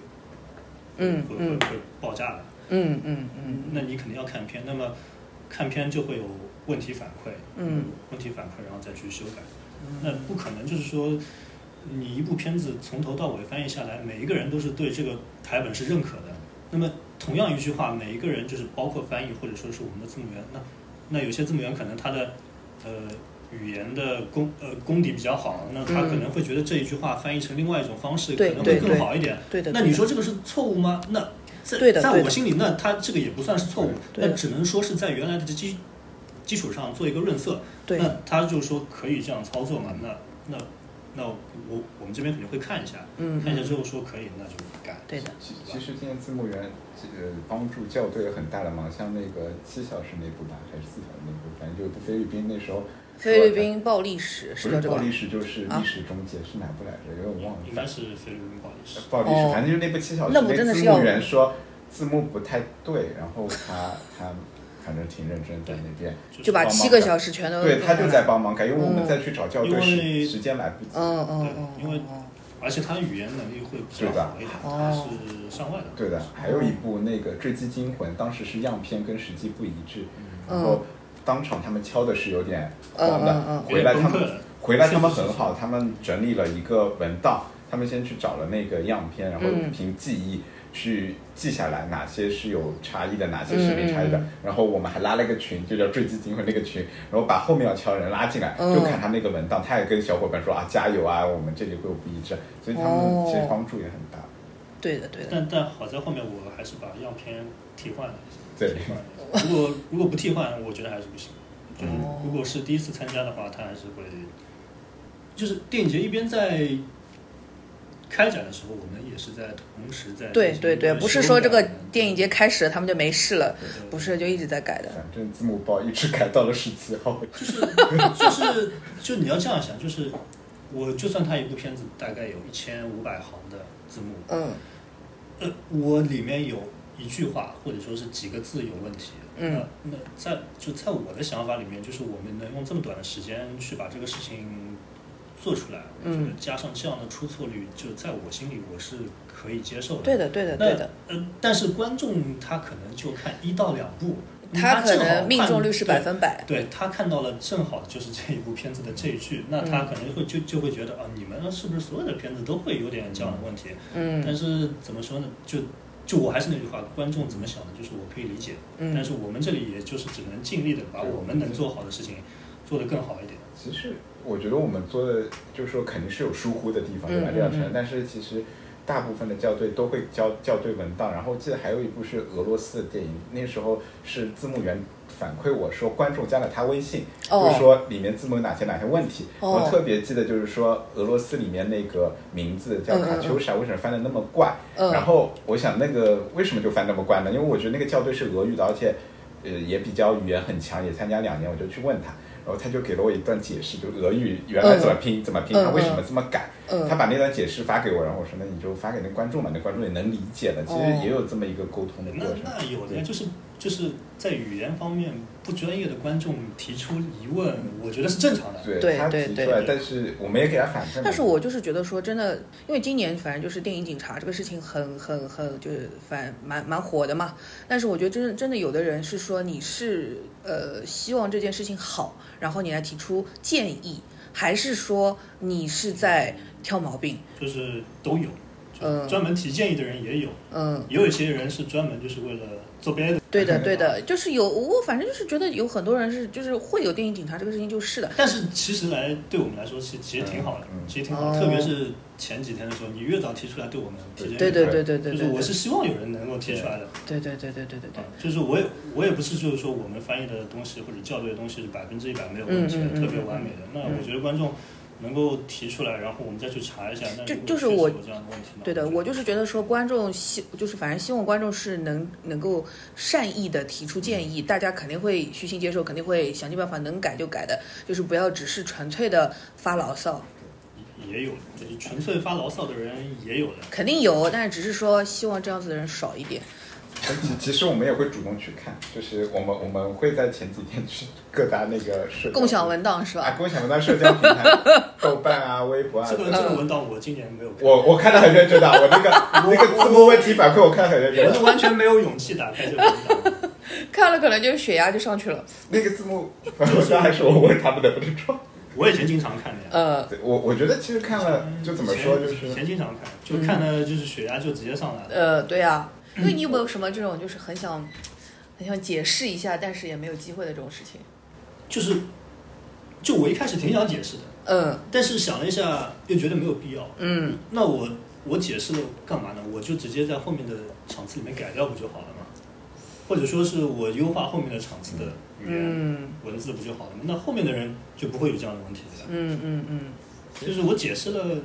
嗯嗯会会会爆炸的。嗯嗯嗯那你肯定要看片，那么看片就会有问题反馈，嗯，问题反馈，然后再去修改。那不可能就是说，你一部片子从头到尾翻译下来，每一个人都是对这个台本是认可的。那么同样一句话，每一个人就是包括翻译或者说是我们的字幕员，那那有些字幕员可能他的呃语言的功呃功底比较好，那他可能会觉得这一句话翻译成另外一种方式可能会更好一点。对的。那你说这个是错误吗？那在在我心里，那他这个也不算是错误，那只能说是在原来的基基础上做一个润色。对那他就说可以这样操作嘛？那那那我我们这边肯定会看一下，嗯看一下之后说可以，那就改。对的，其其实今年字幕员这个帮助校对很大的忙，像那个七小时那部吧，还是四小时那部，反正就菲律宾那时候。菲律宾暴力史不是是叫这个暴历？史，就是啊历史终结，是哪部来着？有点忘了。应该是菲律宾不好意思。暴力史，哦反正就是那部七小时，那部真的是要字幕员说字幕不太对，然后他他反正挺认真在那边，就把七个小时全都对他就在帮忙改，因为我们再去找校对时时间来不及。嗯嗯嗯，对因为嗯而且他语言能力会比较好一点，哦他是上外的。对的，还有一部那个《坠机惊魂》，当时是样片跟实际不一致，嗯。然后当场他们敲的是有点慌的，回来他们回来他们很好，他们整理了一个文档，他们先去找了那个样片，然后嗯。凭记忆去记下来哪些是有差异的，哪些是没差异的。嗯然后我们还拉了一个群，就叫“坠机惊魂”那个群，然后把后面要敲人拉进来，嗯就看他那个文档，他也跟小伙伴说啊加油啊，我们这里会有不一致，所以他们哦其实帮助也很大。对的对的，但但好在后面我还是把样片替换了一下。对替换了如果如果不替换，我觉得还是不行。就哦如果是第一次参加的话，他还是会，就是电影节一边在开展的时候，我们也是在同时在对对对，不是说这个电影节开始了他们就没事了，对对对不是就一直在改的。反正字幕包一直改到了十七号。就是就是就你要这样想，就是我就算他一部片子大概有一千五百行的字幕，嗯呃，我里面有一句话或者说是几个字有问题，嗯那那在就在我的想法里面，就是我们能用这么短的时间去把这个事情做出来，我觉得嗯加上这样的出错率，就在我心里我是可以接受的。对的对的那对的，呃，但是观众他可能就看一到两部，他可能命中率是百分百。对他看到了正好就是这一部片子的这一句，那他可能会就就会觉得啊，你们是不是所有的片子都会有点这样的问题？嗯但是怎么说呢？就就我还是那句话，观众怎么想的，就是我可以理解，嗯但嗯是我们这里也就是只能尽力的把我们能做好的事情做得更好一点。其实我觉得我们做的就是说肯定是有疏忽的地方，对吧？嗯这样承嗯认。但是其实大部分的校对都会校校对文档，然后记得还有一部是俄罗斯的电影，那时候是字幕员反馈我说观众加了他微信，哦就是说里面字幕有哪些哪些问题。哦我特别记得就是说俄罗斯里面那个名字叫卡秋莎，为什么翻的那么怪？嗯然后我想那个为什么就翻那么怪呢？因为我觉得那个校对是俄语的，而且呃也比较语言很强，也参加两年，我就去问他。然后他就给了我一段解释，就俄语原来怎么拼、怎么拼，嗯他为什么这么改。嗯他把那段解释发给我，然后我说那你就发给那观众嘛，那观众也能理解的。其实哦也有这么一个沟通的过程。那有的就是就是在语言方面不专业的观众提出疑问，我觉得是正常的。对他对对提出来，但是我们也给他反正。但是我就是觉得说，真的，因为今年反正就是电影警察这个事情很很很就是反蛮蛮火的嘛。但是我觉得真的真的有的人是说你是呃希望这件事情好，然后你来提出建议，还是说你是在挑毛病？就是都有，就嗯专门提建议的人也有，嗯，也有一些人是专门就是为了做别的。对的对的，就是有我反正就是觉得有很多人是就是会有电影警察这个事情就是的。但是其实来对我们来说，其其实挺好的，其实挺好特别是前几天的时候，你越早提出来，对我们提建议对对对对对对对，就是我是希望有人能够提出来的。对对对对对对对啊，就是我也我也不是就是说我们翻译的东西或者校对的东西是百分之一百没有问题特别完美的。那我觉得观众能够提出来，然后我们再去查一下，那就就是我确实有这样的问题？对的，我就是觉得说观众希就是反正希望观众是能能够善意的提出建议，大家肯定会虚心接受，肯定会想尽办法能改就改的，就是不要只是纯粹的发牢骚，也有，就是纯粹发牢骚的人也有的。肯定有，但是只是说希望这样子的人少一点。其其实我们也会主动去看，就是我们我们会在前几天去各大那个社共享文档是吧啊，吧？共享文档社交平台，[laughs] 豆瓣啊、微博啊这。个这个文档我今年没有看，我我看的很认真的，我那个那个字幕问题反馈我看的很认真我是完全没有勇气打开这个文档。[laughs] 看了可能就是血压就上去了。那个字幕反馈还是我问他们的，不 [laughs] 是说。我以前经常看的呀。呃，对我我觉得其实看了就怎么说，就是以前经常看，就看的就是血压就直接上来了。呃，对啊，因为你有没有什么这种就是很想很想解释一下，但是也没有机会的这种事情？就是，就我一开始挺想解释的，嗯但是想了一下，又觉得没有必要。嗯那我我解释了干嘛呢？我就直接在后面的场次里面改掉不就好了吗？或者说是我优化后面的场次的语言、嗯文字不就好了吗？那后面的人就不会有这样的问题了呀。嗯嗯嗯。就是我解释了，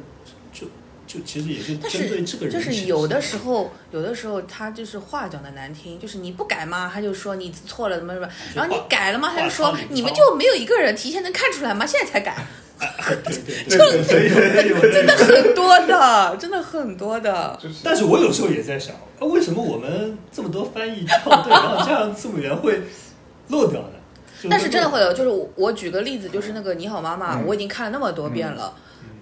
就就其实也就针对这个人就。是有的时候，有的时候他就是话讲的难听，就是你不改嘛，他就说你错了怎么怎么，然后你改了吗，他就说你们就没有一个人提前能看出来吗？现在才改，[laughs] 对对对对，对对有有真的很多的，真的很多的。[laughs] 就是但是我有时候也在想，啊为什么我们这么多翻译校对，然后这样字幕员会漏掉呢？就但是真的会有，就是我我举个例子，就是那个《你好妈妈》，嗯我已经看了那么多遍了。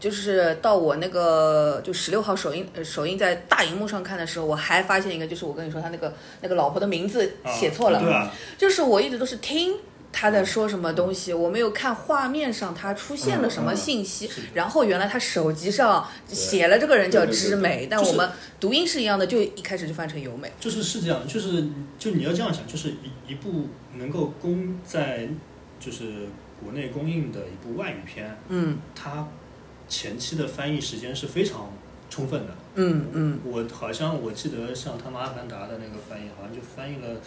就是到我那个就十六号首映，呃首映在大荧幕上看的时候，我还发现一个，就是我跟你说他那个那个老婆的名字啊写错了，对啊，就是我一直都是听他在说什么东西，我没有看画面上他出现了什么信息，然后原来他手机上写了这个人叫知美，但我们读音是一样的，就一开始就翻成由美。就是是这样，就是就你要这样想，就是一一部能够公在就是国内公映的一部外语片，嗯。它前期的翻译时间是非常充分的。嗯嗯，我好像我记得像他们《阿凡达》的那个翻译，好像就翻译了。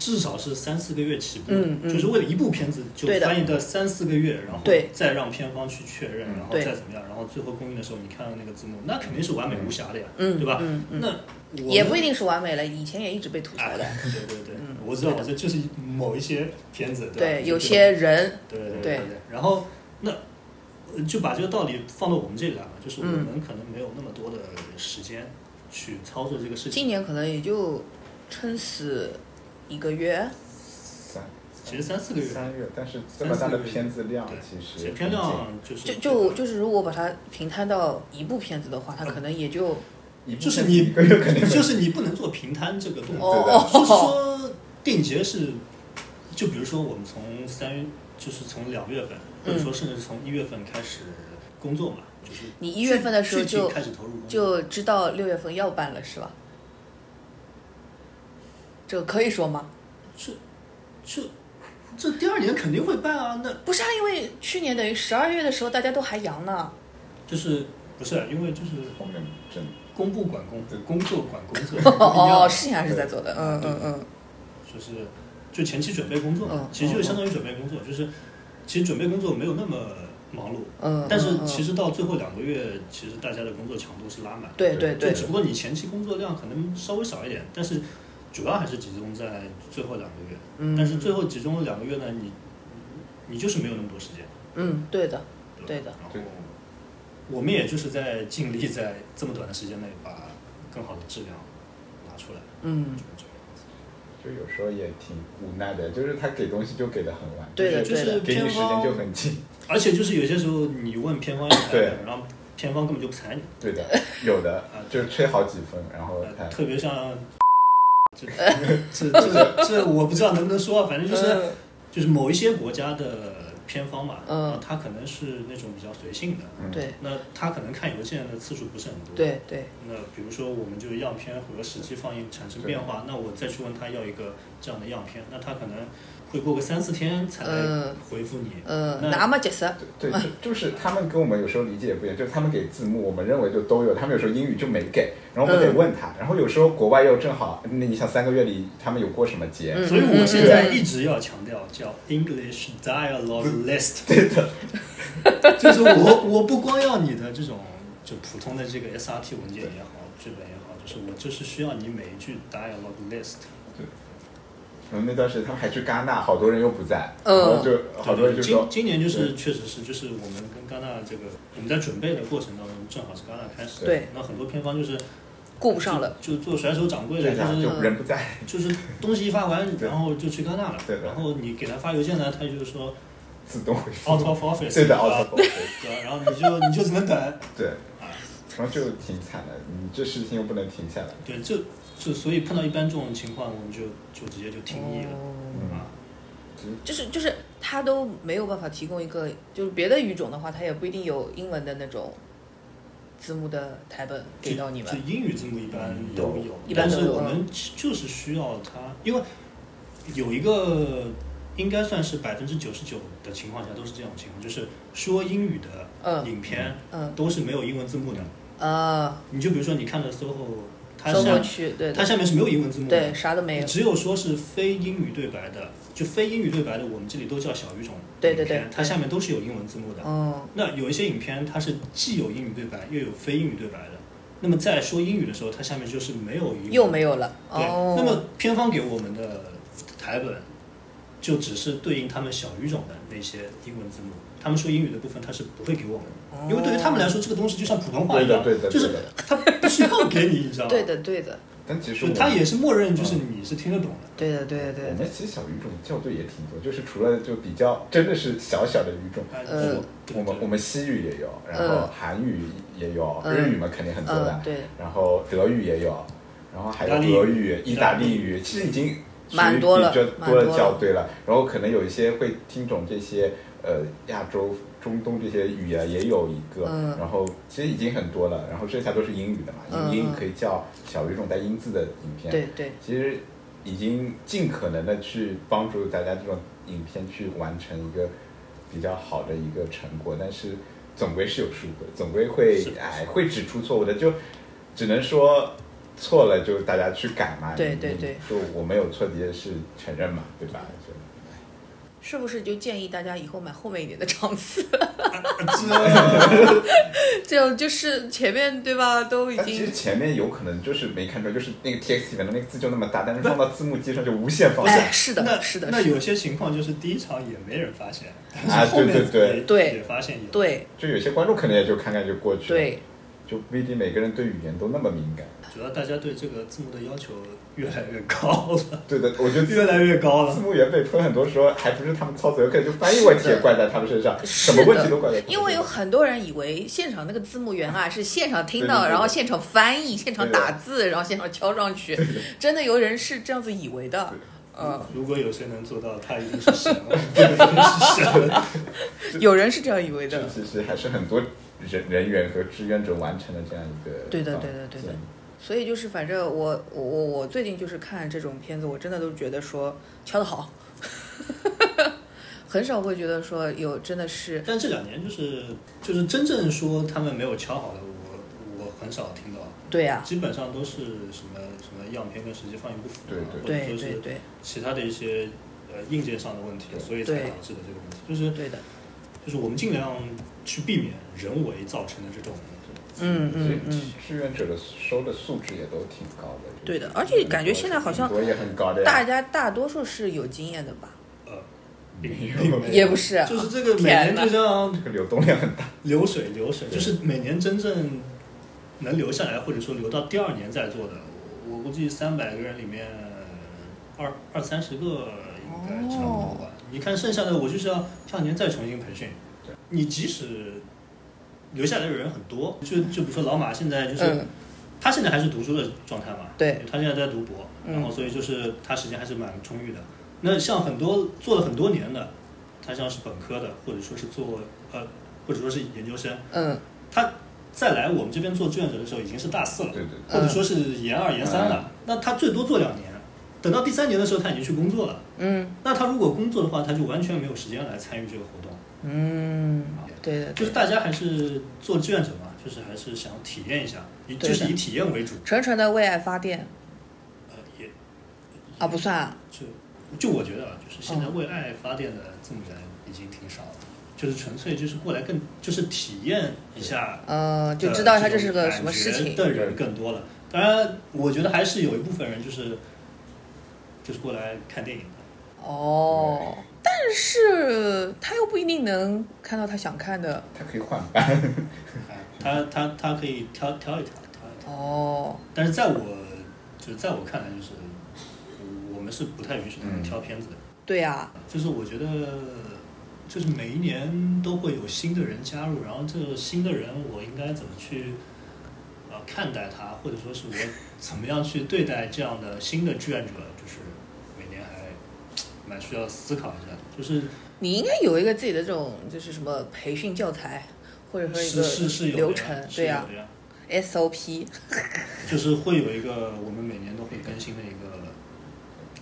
至少是三四个月起步，嗯嗯。就是为了一部片子就翻译的三四个月，然后再让片方去确认，嗯然后再怎么样，然后最后公映的时候你看到那个字幕，那肯定是完美无瑕的呀，嗯对吧？那我也不一定是完美了，以前也一直被吐槽的。哎对对对，嗯。我知道，我这就是某一些片子，对有些人，对对对然后那呃就把这个道理放到我们这里来嘛，就是我嗯们可能没有那么多的时间去操作这个事情。今年可能也就撑死一个月。三其实三四个月，三月，但是这么大的片子量，其实片量就是就就就是，如果把它平摊到一部片子的话，它可能也就就是你就是你不能做平摊这个动作，哦 [laughs] 就是说定节是，就比如说我们从三月，就是从两月份，或者说甚至是从一月份开始工作嘛，就是嗯你一月份的时候就开始投入工作，就知道六月份要办了是吧？这可以说吗？这这这第二年肯定会办啊，那不是啊，因为去年等于十二月的时候大家都还阳呢。就是不是因为就是后面真公部管工，工作管工作，[laughs] 哦，事情还是在做的，嗯嗯嗯，就是就前期准备工作嘛嗯，其实就相当于准备工作，就是其实准备工作没有那么忙碌，嗯，但是嗯。其实到最后两个月，其实大家的工作强度是拉满，对对对。就只不过你前期工作量可能稍微少一点，但是主要还是集中在最后两个月，嗯，但是最后集中两个月呢，你你就是没有那么多时间，嗯，对的，对的然后我们也就是在尽力在这么短的时间内把更好的质量拿出来，嗯，就这样。子。就有时候也挺无奈的，就是他给东西就给的很晚，对的就是给你时间就很紧，而且就是有些时候你问偏方对，然后偏方根本就不睬你，对的，有的啊就是吹好几分，然后他呃特别像 [laughs] 这这这这我不知道能不能说，反正就是嗯。就是某一些国家的偏方嘛，嗯。他可能是那种比较随性的，那他可能看邮件的次数不是很多，对对，那比如说，我们就样片和实际放映产生变化，那我再去问他要一个这样的样片，那他可能会过个三四天才来回复你。嗯，那那么结束，对，就就是他们跟我们有时候理解也不一样，就是他们给字幕，我们认为就都有，他们有时候英语就没给，然后我们得问他，然后有时候国外又正好，那你想三个月里他们有过什么节？嗯所以我现在一直要强调叫 English Dialogue List，对的，就是我我不光要你的这种就普通的这个 SRT 文件也好，剧本也好，就是我就是需要你每一句 Dialogue List。然后那段时间他们还去戛纳，好多人又不在，嗯。然后就好多人就说，今今年就是确实是，就是我们跟戛纳这个我们在准备的过程当中，正好是戛纳开始，对，那很多片方就是顾不上了，就就做甩手掌柜的，就是就人不在，就是东西一发完，然后就去戛纳了对，然后你给他发邮件呢，他就是说自动回复 out，of office，对的吧？out of office，[laughs] 对，然后你就你就只能等，对，啊，然后就挺惨的，你这事情又不能停下来，对，就所以碰到一般这种情况，我们就就直接就停译了啊。就是就是他都没有办法提供一个，就是别的语种的话，他也不一定有英文的那种字幕的台本给到你们就。英语字幕一般有有，一般都有但是我们就是需要它，因为有一个应该算是百分之九十九的情况下都是这种情况，就是说英语的嗯影片嗯都是没有英文字幕的。呃，你就比如说你看的 SOHO，它搜下过去，对它，下面是没有英文字幕的，对，啥都没有。只有说是非英语对白的，就非英语对白的，我们这里都叫小语种。对对对它下面都是有英文字幕的。嗯那有一些影片它是既有英语对白又有非英语对白的，那么在说英语的时候，它下面就是没有英语，又没有了。对，哦，那么片方给我们的台本，就只是对应他们小语种的那些英文字母，他们说英语的部分他是不会给我们的，因为对于他们来说，这个东西就像普通话一样，对的对的就是他不需要给你，你知道吗？[laughs] 对的对的。但其实他也是默认就是你是听得懂的。对的对的对的，我们其实小语种校对也挺多，就是除了就比较真的是小小的语种，我们我们西语也有，然后韩语也有，嗯日语嘛肯定很多的嗯，对，然后德语也有，然后还有意大利俄语、意意大利语，其实已经蛮多了属于比较蛮多的校对了。然后可能有一些会听懂这些呃亚洲、中东这些语言也有一个，嗯然后其实已经很多了。然后剩下都是英语的嘛，嗯英英语可以叫小语种带英字的影片。对对，其实已经尽可能的去帮助大家这种影片去完成一个比较好的一个成果，但是总归是有疏忽的，总归会是哎会指出错误的，就只能说错了就大家去改嘛。对对对，就我没有错的也是承认嘛，对吧？就是不是就建议大家以后买后面一点的场次？这这种就是前面对吧，都已经其实经前面有可能就是没看出来，就是那个 TXT 里面的那个字就那么大，但是放到字幕机上就无限放大。哎，是的，是的，是的那有些情况就是第一场也没人发现，啊后面对对对对也发现有。对就有些观众可能也就看看就过去了，，对，就不一定每个人对语言都那么敏感。主要大家对这个字幕的要求越来越高了，对的，我觉得越来越高了字。幕员被喷，很多时候还不是他们操作，有可能就翻译问题也怪在他们身上，什么问题都怪在他们。因为有很多人以为现场那个字幕员啊是现场听到，然后现场翻译，现场打字，然后现场敲上去，[laughs] 真的有人是这样子以为的。嗯，如果有谁能做到，他一定是神，我们不能是神。有人是这样以为这的。其实还是很多人人员和志愿者完成的这样一个对的对的对的。所以就是，反正我我我我最近就是看这种片子，我真的都觉得说敲得好，[laughs] 很少会觉得说有真的是但这两年就是就是真正说他们没有敲好的，我我很少听到，对呀、基本上都是什么什么样片跟实际放映不符啊，对对对者说是对对其他的一些呃硬件上的问题，所以才导致的这个问题。就是对的，就是我们尽量去避免人为造成的这种嗯嗯嗯，志愿者的收的素质也都挺高的。对的而且感觉现在好像很多也很高的。大家大多数是有经验的吧？呃，也不是，就是这个每年就像这个流动量很大。流水流水，就是每年真正能留下来，或者说留到第二年再做的，我我估计三百个人里面二二三十个应该差不多吧。你看剩下的，我就是要第二年再重新培训对。你即使留下来的人很多，就就比如说老马现在就是、嗯，他现在还是读书的状态嘛，对，他现在在读博，嗯然后所以就是他时间还是蛮充裕的。那像很多做了很多年的，他像是本科的，或者说是做呃，或者说是研究生，嗯他再来我们这边做志愿者的时候已经是大四了，对对或者说是研二研三嗯了，那他最多做两年，等到第三年的时候他已经去工作了。嗯那他如果工作的话，他就完全没有时间来参与这个活动。嗯，对的，就是大家还是做志愿者嘛，就是还是想体验一下，以就是以体验为主。纯纯的为爱发电呃，也啊，不算啊，就就我觉得啊，就是现在为爱发电的这么人已经挺少了，就是纯粹就是过来更就是体验一下呃，就知道他这是个什么事情。的人更多了。当然，我觉得还是有一部分人就是就是过来看电影的。哦，但是他又不一定能看到他想看的。他可以换班。哎他他他可以挑挑一挑，挑一挑。哦，但是在我就是在我看来，就是我们是不太允许他们嗯挑片子的。对呀、就是我觉得，就是每一年都会有新的人加入，然后这个新的人我应该怎么去呃看待他，或者说是我怎么样去对待这样的新的志愿者，蛮需要思考一下的。就是你应该有一个自己的这种，就是什么培训教材，或者说一个流程，对呀、，SOP。就是会有一个我们每年都会更新的一个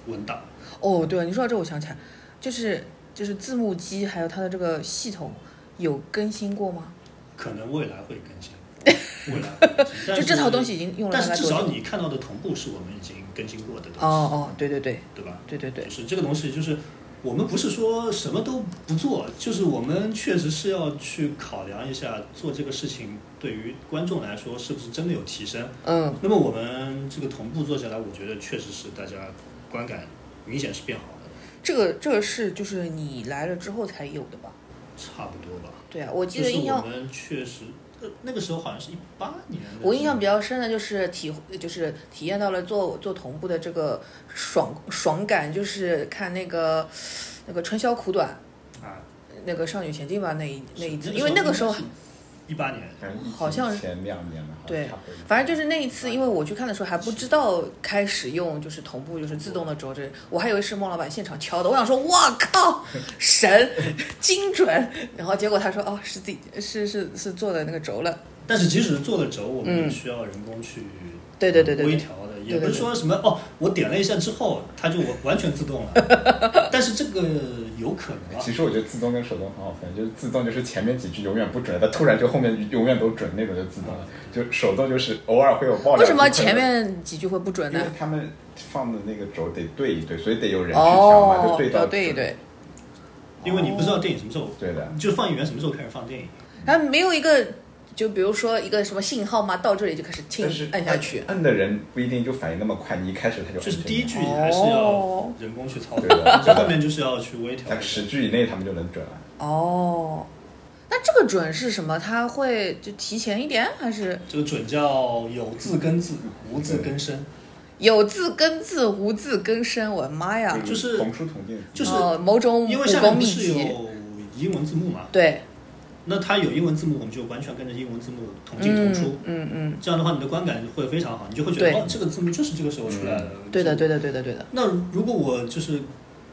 文档。哦，对了，你说到这，我想起来，就是就是字幕机还有它的这个系统有更新过吗？可能未来会更新，[laughs] 未来就这套东西已经用了但是至少？你看到的同步是我们已经更新过的东西，哦哦，对对对对吧？对对对就，是这个东西，就是我们不是说什么都不做，就是我们确实是要去考量一下做这个事情对于观众来说是不是真的有提升。嗯那么我们这个同步做下来，我觉得确实是大家观感明显是变好的，这个这个是就是你来了之后才有的吧？差不多吧。对啊，我记就是得印象我们确实，呃，那个时候好像是一八年。我印象比较深的就是体就是体验到了做做同步的这个爽爽感，就是看那个那个春宵苦短啊，那个少女前进吧那一那一次，因为那个时候一八年，好像是。前两年吧，对差不多反正就是那一次，因为我去看的时候还不知道开始用就是同步就是自动的轴这，我还以为是孟老板现场敲的，我想说我靠 [laughs] 神精准，然后结果他说哦是自己是是是做的那个轴了，但是即使是做的轴，我们也嗯。需要人工去对对对对对。微调的，也不是说什么哦，我点了一下之后它就完完全自动了，但是这个有可能啊其。实我觉得自动跟手动很好分，就是自动就是前面几句永远不准，它突然就后面永远都准那种就自动了，就手动就是偶尔会有爆料。为什么前？面几句会不准因为呢？他们放的那个轴得对一对，所以得有人去调嘛，就哦，对到对一对，因为你不知道电影什么时候，对的，就放映员什么时候开始放电影，它没有一个就比如说一个什么信号嘛，到这里就开始轻但是按下去。摁的人不一定就反应那么快，你一开始他就就是第一句哦还是要人工去操作，这 [laughs] 后面就是要去微调在。十句以内他们就能准了。哦，那这个准是什么？它会就提前一点，还是这个准叫有字根字，无字根声。有字根字，无字根声？我的妈呀！就是同出同进，就是哦某种因为武功秘下面不是籍。有英文字幕嘛，对，那它有英文字幕，我们就完全跟着英文字幕同进同出。嗯嗯，这样的话，你的观感会非常好，你就会觉得哦，这个字幕就是这个时候出来的。对的，对的，对的，对的。那如果我就是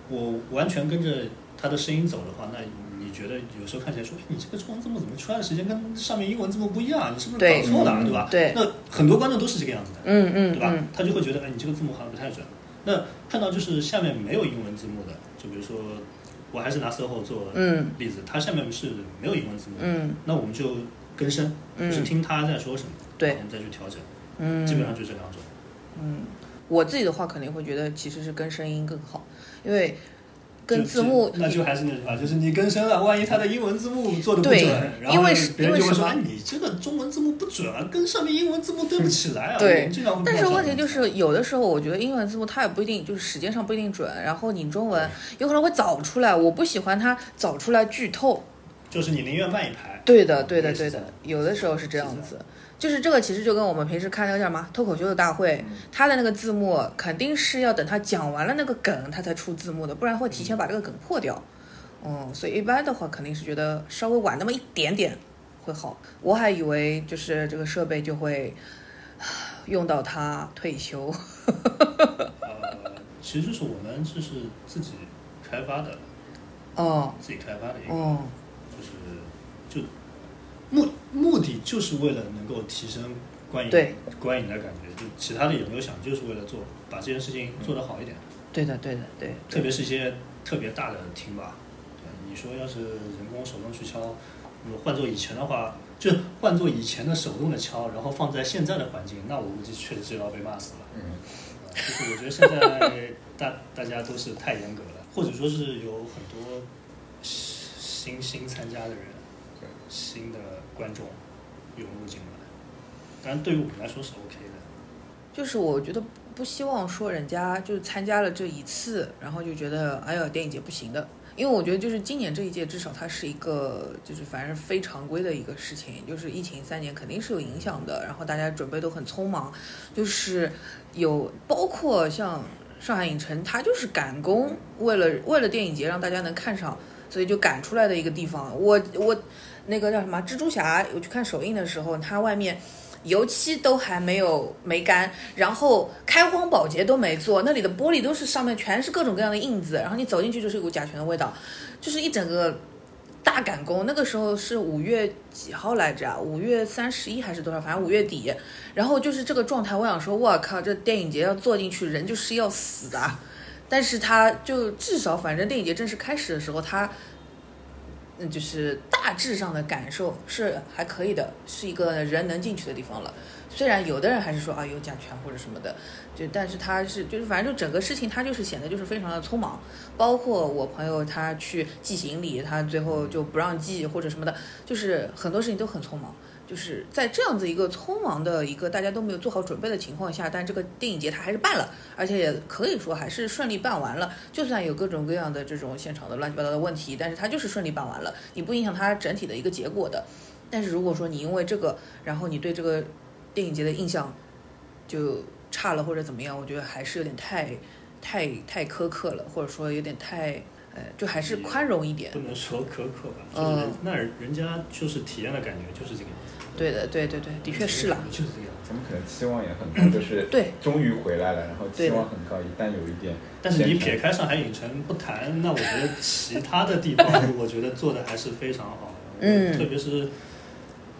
我完全跟着它的声音走的话，那你觉得有时候看起来说，哎，你这个中文字幕怎么出来的时间跟上面英文字幕不一样？你是不是搞错了，嗯对吧？对那很多观众都是这个样子的，嗯嗯对吧？嗯，他就会觉得，哎，你这个字幕好像不太准。那看到就是下面没有英文字幕的，就比如说，我还是拿 SOHO 做嗯。例子，它下面是没有英文字幕，嗯。那我们就跟声，嗯。就是听他在说什么，我们再去调整，嗯，基本上就这两种。嗯。我自己的话肯定会觉得其实是跟声音更好，因为跟字幕那就还是那句话，就是你跟声了，万一他的英文字幕做的不准，然后因为是别人就会说，你这个中文字幕不准啊，跟上面英文字幕对不起来啊。[laughs] 对但是问题就是，有的时候我觉得英文字幕它也不一定，就是时间上不一定准，然后你中文有可能会早出来，我不喜欢它早出来剧透。就是你宁愿慢一拍。对的，对的，对的，有的时候是这样子。就是这个，其实就跟我们平时看那个叫什么脱口秀的大会，他的那个字幕肯定是要等他讲完了那个梗，他才出字幕的，不然会提前把这个梗破掉。嗯，所以一般的话肯定是觉得稍微晚那么一点点会好。我还以为就是这个设备就会唉 [sighs] 用到他退休。呃，[laughs] 其实就是我们这是自己开发的，哦自己开发的一个，哦，就是就目目的就是为了能够提升观影对观影的感觉，就其他的也没有想，就是为了做把这件事情做得好一点。对的，对的，对。特别是一些特别大的厅吧，对，你说要是人工手动去敲，那么换做以前的话，就换做以前的手动的敲，然后放在现在的环境，那我估计确实是要被骂死了。嗯，呃就是我觉得现在大大家都是太严格了，或者说是有很多新新参加的人对，新的观众涌入进来，当然对于我们来说是 OK 的。就是我觉得不希望说人家就参加了这一次，然后就觉得哎呀电影节不行的，因为我觉得就是今年这一届至少它是一个就是反正非常规的一个事情，就是疫情三年肯定是有影响的，然后大家准备都很匆忙，就是有包括像上海影城，它就是赶工，为了为了电影节让大家能看上，所以就赶出来的一个地方。我我那个叫什么蜘蛛侠，我去看首映的时候，它外面。油漆都还没有没干，然后开荒保洁都没做，那里的玻璃都是上面全是各种各样的印子，然后你走进去就是一股甲醛的味道，就是一整个大赶工。那个时候是五月几号来着？五月三十一还是多少？反正五月底。然后就是这个状态，我想说，我靠，这电影节要坐进去，人就是要死的。但是他就至少，反正电影节正式开始的时候，他嗯，就是大致上的感受是还可以的，是一个人能进去的地方了。虽然有的人还是说啊有甲醛或者什么的，就但是他是就是反正就整个事情他就是显得就是非常的匆忙。包括我朋友他去寄行李，他最后就不让寄或者什么的，就是很多事情都很匆忙。就是在这样子一个匆忙的一个大家都没有做好准备的情况下，但这个电影节它还是办了，而且也可以说还是顺利办完了。就算有各种各样的这种现场的乱七八糟的问题，但是它就是顺利办完了，你不影响它整体的一个结果的。但是如果说你因为这个，然后你对这个电影节的印象就差了或者怎么样，我觉得还是有点太太太苛刻了，或者说有点太呃，就还是宽容一点不。能说苛刻吧，就嗯是人、那人家就是体验的感觉就是这个样子。对的，对对对，的确是啦。就是这个样子。咱们可能期望也很高，就 [coughs] 是对终于回来了，然后期望很高，一旦有一点但是你撇开上海影城不谈，那我觉得其他的地方，[laughs] 我觉得做的还是非常好的。嗯特别是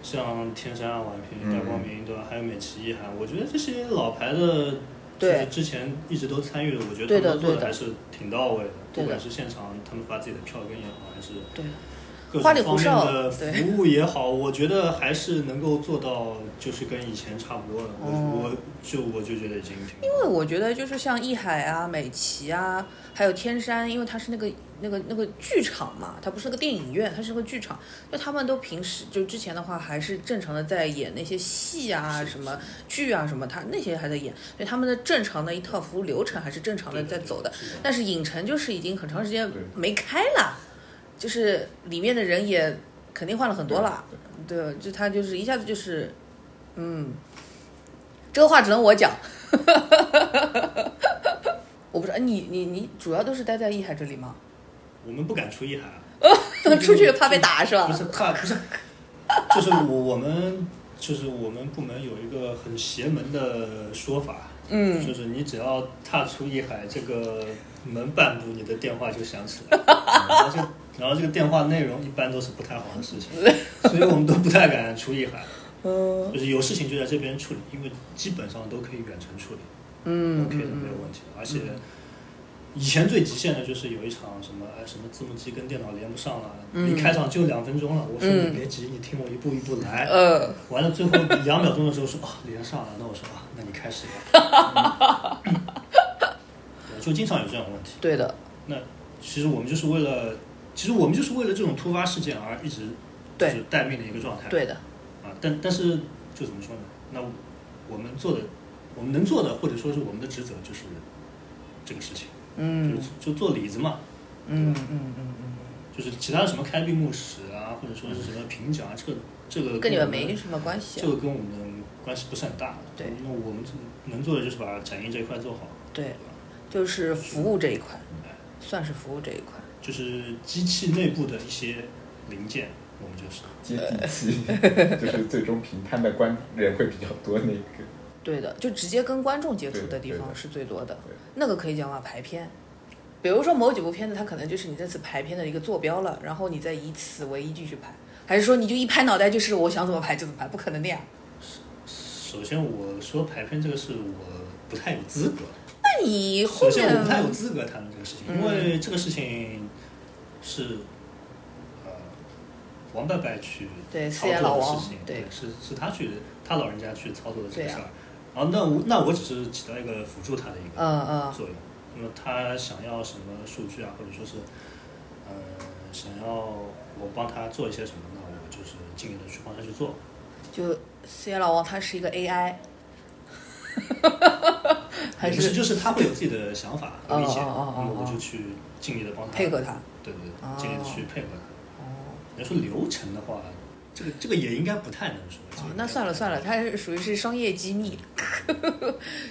像天山啊、宛平、嗯大光明，对吧？还有美琪、一涵，我觉得这些老牌的，对就是之前一直都参与的，我觉得他们做的的还是挺到位的。对的不管是现场他们发自己的票根也好，还是对各花里种方胡哨面的服务也好，我觉得还是能够做到，就是跟以前差不多了。我、哦我就我就觉得已经挺因为我觉得就是像艺海啊、美琪啊，还有天山，因为它是那个那个那个剧场嘛，它不是个电影院，它是个剧场。就他们都平时就之前的话，还是正常的在演那些戏啊、什么剧啊什么，他那些还在演，所以他们的正常的一套服务流程还是正常的在走的。是但是影城就是已经很长时间没开了，就是里面的人也肯定换了很多了。对，就他就是一下子就是，嗯，这个话只能我讲。[laughs] 我不知道你你你主要都是待在艺海这里吗？我们不敢出艺海啊，[laughs] 出去怕被打是吧不？是怕不是，就是我我们就是我们部门有一个很邪门的说法，嗯，就是你只要踏出一海这个门半步，你的电话就响起来，[laughs] 然后这然后这个电话内容一般都是不太好的事情，所以我们都不太敢出一海，嗯就是有事情就在这边处理，因为基本上都可以远程处理。嗯 OK 的，没有问题。而且以前最极限的就是有一场什么哎什么字幕机跟电脑连不上了，嗯离开场就两分钟了。我说嗯你别急，你听我一步一步来。呃，完了最后两秒钟的时候说哦连上了，那我说啊那你开始吧。[laughs] 对就经常有这样的问题。对的，那其实我们就是为了，其实我们就是为了这种突发事件而一直就对是待命的一个状态。对的，啊，但但是就怎么说呢？那我们做的，我们能做的，或者说是我们的职责，就是这个事情，嗯就就做里子嘛，嗯嗯嗯嗯，就是其他什么开闭幕式啊，或者说是什么评奖啊，这个这个跟你们没什么关系这。个跟我们关系不是很大。对那我们能做的就是把展映这一块做好，对对，就是服务这一块，哎算是服务这一块。就是机器内部的一些零件，我们就是接地气，就是最终评判的观人会比较多那个。对的，就直接跟观众接触的地方是最多的对。那个可以讲嘛，排片。比如说某几部片子，它可能就是你这次排片的一个坐标了，然后你再以此为依据去排，还是说你就一拍脑袋就是我想怎么排就怎么排？不可能的呀。首先我说排片这个事，我不太有资格。那你后首先，我不太有资格谈论这个事情，嗯因为这个事情是呃王伯伯去对操作的事情，对是是他去他老人家去操作的这个事儿。然后那我那我只是起到一个辅助他的一个作用。那么他想要什么数据啊，或者说是呃想要我帮他做一些什么，那我就是尽力的去帮他去做。就四眼老王他是一个 AI，[laughs] [laughs] 还也不是，是就是他会有自己的想法和意见，哦哦哦哦那么我哦就去尽力的帮他配合他？对对哦对，尽力去配合他。哦，你要说流程的话，这个这个也应该不太能说。哦那算了算了，它是属于是商业机密。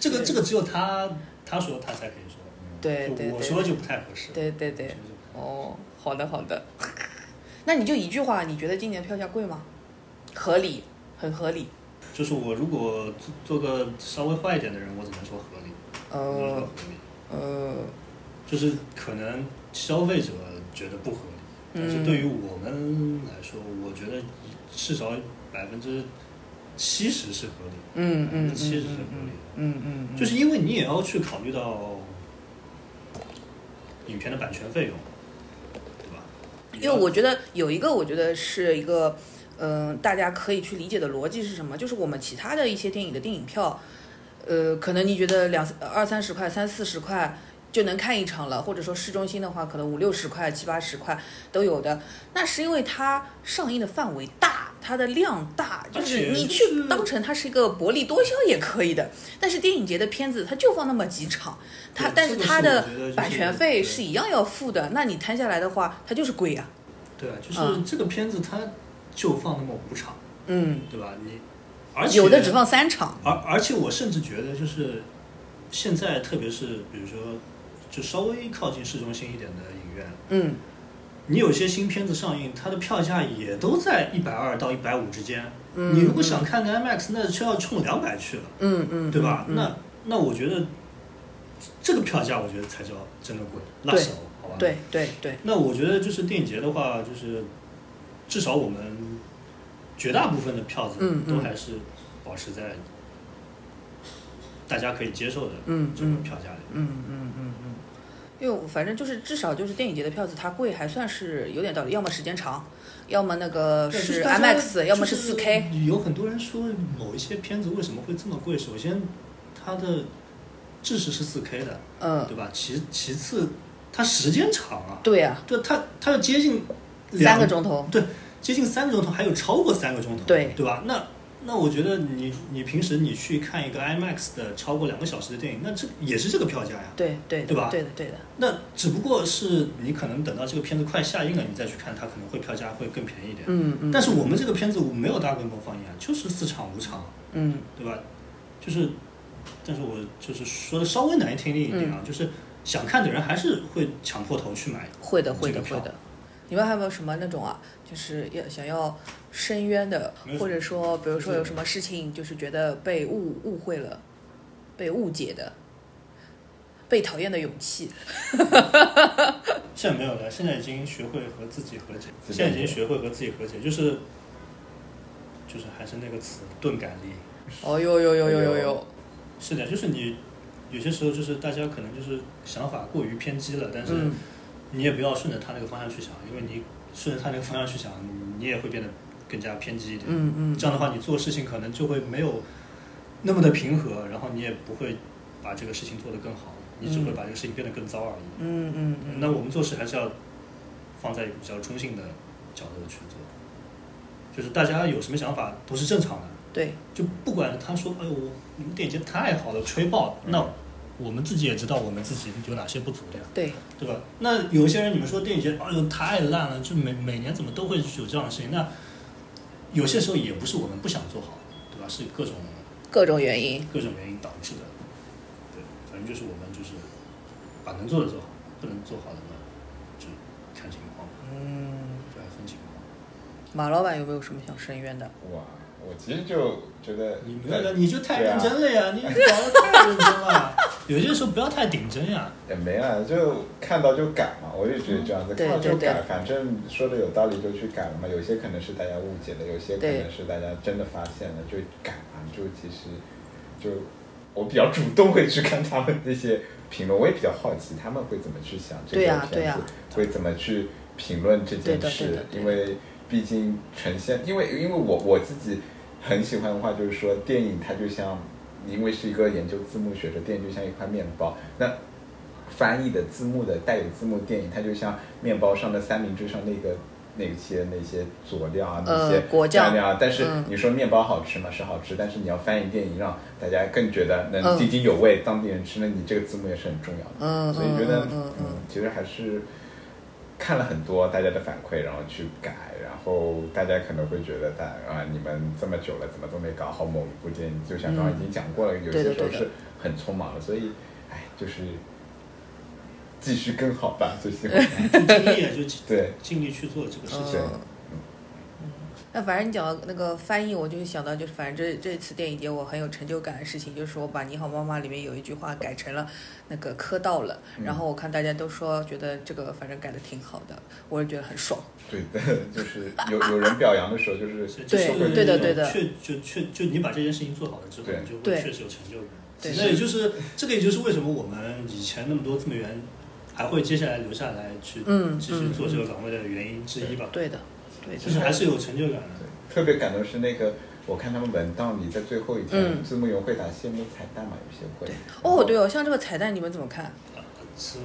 这个这个只有他他说他才可以说，对对对我说就不太合适。对对对哦，好的好的。[laughs] 那你就一句话，你觉得今年票价贵吗？合理，很合理。就是我如果做做个稍微坏一点的人，我只能说合理，我只能说呃合理。呃，就是可能消费者觉得不合理，但是嗯对于我们来说，我觉得至少百分之七十是合理的。嗯嗯七十是合嗯理的嗯嗯嗯，就是因为你也要去考虑到影片的版权费用，对吧？因为我觉得有一个，我觉得是一个，嗯、大家可以去理解的逻辑是什么？就是我们其他的一些电影的电影票，呃，可能你觉得两二三十块、三四十块就能看一场了，或者说市中心的话，可能五六十块、七八十块都有的。那是因为它上映的范围大，它的量大，就是你去当成它是一个薄利多销也可以的。但是电影节的片子它就放那么几场，它但是它的版权费是一样要付的。那你摊下来的话，它就是贵啊。对啊，就是嗯这个片子它就放那么五场，嗯，对吧？你而且有的只放三场。而而且我甚至觉得，就是现在，特别是比如说，就稍微靠近市中心一点的影院，嗯你有些新片子上映，它的票价也都在一百二到一百五之间。嗯你如果想看个 IMAX，那就要冲两百去了，嗯嗯，对吧？嗯那那我觉得这个票价，我觉得才叫真的贵，辣对手，好吧？。对对对，那我觉得就是电影节的话，就是至少我们绝大部分的票子都还是保持在大家可以接受的嗯这个嗯票价里。嗯嗯嗯嗯，因为我反正就是至少就是电影节的票子它贵还算是有点道理，要么时间长，要么那个是 IMAX，要么是就四 K。有很多人说某一些片子为什么会这么贵？首先，它的制式是四 K 的，嗯，对吧？其其次，它时间长啊，对呀、对它它要接近三两个钟头。对，接近三个钟头，还有超过三个钟头，对对吧？那那我觉得你你平时你去看一个 IMAX 的超过两个小时的电影，那这也是这个票价呀。对对对吧对的对的。那只不过是你可能等到这个片子快下映了，你再去看，它可能会票价会更便宜一点。嗯嗯。但是我们这个片子没有大规模放映啊，就是四场五场，嗯对吧？就是，但是我就是说的稍微难听一点啊，嗯就是想看的人还是会抢破头去买。会的会的这个票会的。你们还有没有什么那种啊，就是要想要申冤的或者说，比如说有什么事情，就是觉得被误误会了、被误解的、被讨厌的勇气。现在没有了，现在已经学会和自己和解，现在已经学会和自己和解，就是就是还是那个词钝感力。哦呦呦呦呦呦呦，是的，就是你有些时候就是大家可能就是想法过于偏激了，但是嗯你也不要顺着他那个方向去想，因为你顺着他那个方向去想，你也会变得更加偏激一点。嗯嗯，这样的话，你做事情可能就会没有那么的平和，然后你也不会把这个事情做得更好，你只会把这个事情变得更糟而已。嗯嗯嗯，那我们做事还是要放在比较中性的角度去做，就是大家有什么想法都是正常的，对，就不管他说，哎呦，你们电影节太好了，吹爆，那我们自己也知道我们自己有哪些不足的呀，对，对吧？那有些人你们说电影节，哎呦太烂了，就每每年怎么都会有这样的事情，那有些时候也不是我们不想做好，对吧？是各种各种原因。各种原因导致的，对，反正就是我们就是把能做的做好，不能做好的呢，就看情况，嗯，就还分情况。马老板有没有什么想申冤的？哇，我其实就觉得你没有的，你就太认真了呀！你搞得太认真了。[laughs] 有些时候不要太顶真呀。也没啊，就看到就改嘛，我就觉得这样子，对看到就改，反正说的有道理就去改了嘛。有些可能是大家误解的，有些可能是大家真的发现了就改嘛。就其实就我比较主动会去看他们那些评论，我也比较好奇他们会怎么去想这对个片子，呀对呀会怎么去评论这件事因为毕竟呈现，因为因为我我自己很喜欢的话，就是说电影它就像，因为是一个研究字幕学的电影，就像一块面包，那翻译的字幕的带有字幕电影，它就像面包上的三明治上那个那些那些佐料啊，那呃些果酱酱料啊。但是嗯你说面包好吃吗？是好吃，但是你要翻译电影，让大家更觉得能嗯津津有味，当地人吃，了你这个字幕也是很重要的。嗯所以觉得嗯其实还是看了很多大家的反馈，然后去改，然后大家可能会觉得，但啊，你们这么久了，怎么都没搞好某一部电影？就像刚刚已经讲过了，有些时候是很匆忙的，所以，哎，就是继续更好吧，最起码。尽力啊，就对，[laughs] 尽力去做这个事嗯情。对那反正你讲到那个翻译，我就想到就是，反正这这次电影节我很有成就感的事情，就是我把《你好妈妈》里面有一句话改成了那个磕到了，嗯然后我看大家都说觉得这个反正改的挺好的，我也觉得很爽。对的，就是有有人表扬的时候，就是对就是对的对的确就确就你把这件事情做好了之后，你就会确实有成就感。对那也就是这个，也就是为什么我们以前那么多这么员还会接下来留下来去嗯继续做这个岗位的原因之一吧。对的，就是还是有成就感的。对，特别感动是那个，我看他们文档你在最后一天，嗯字幕员会打谢幕彩蛋嘛，有些会。哦，对哦，像这个彩蛋你们怎么看？这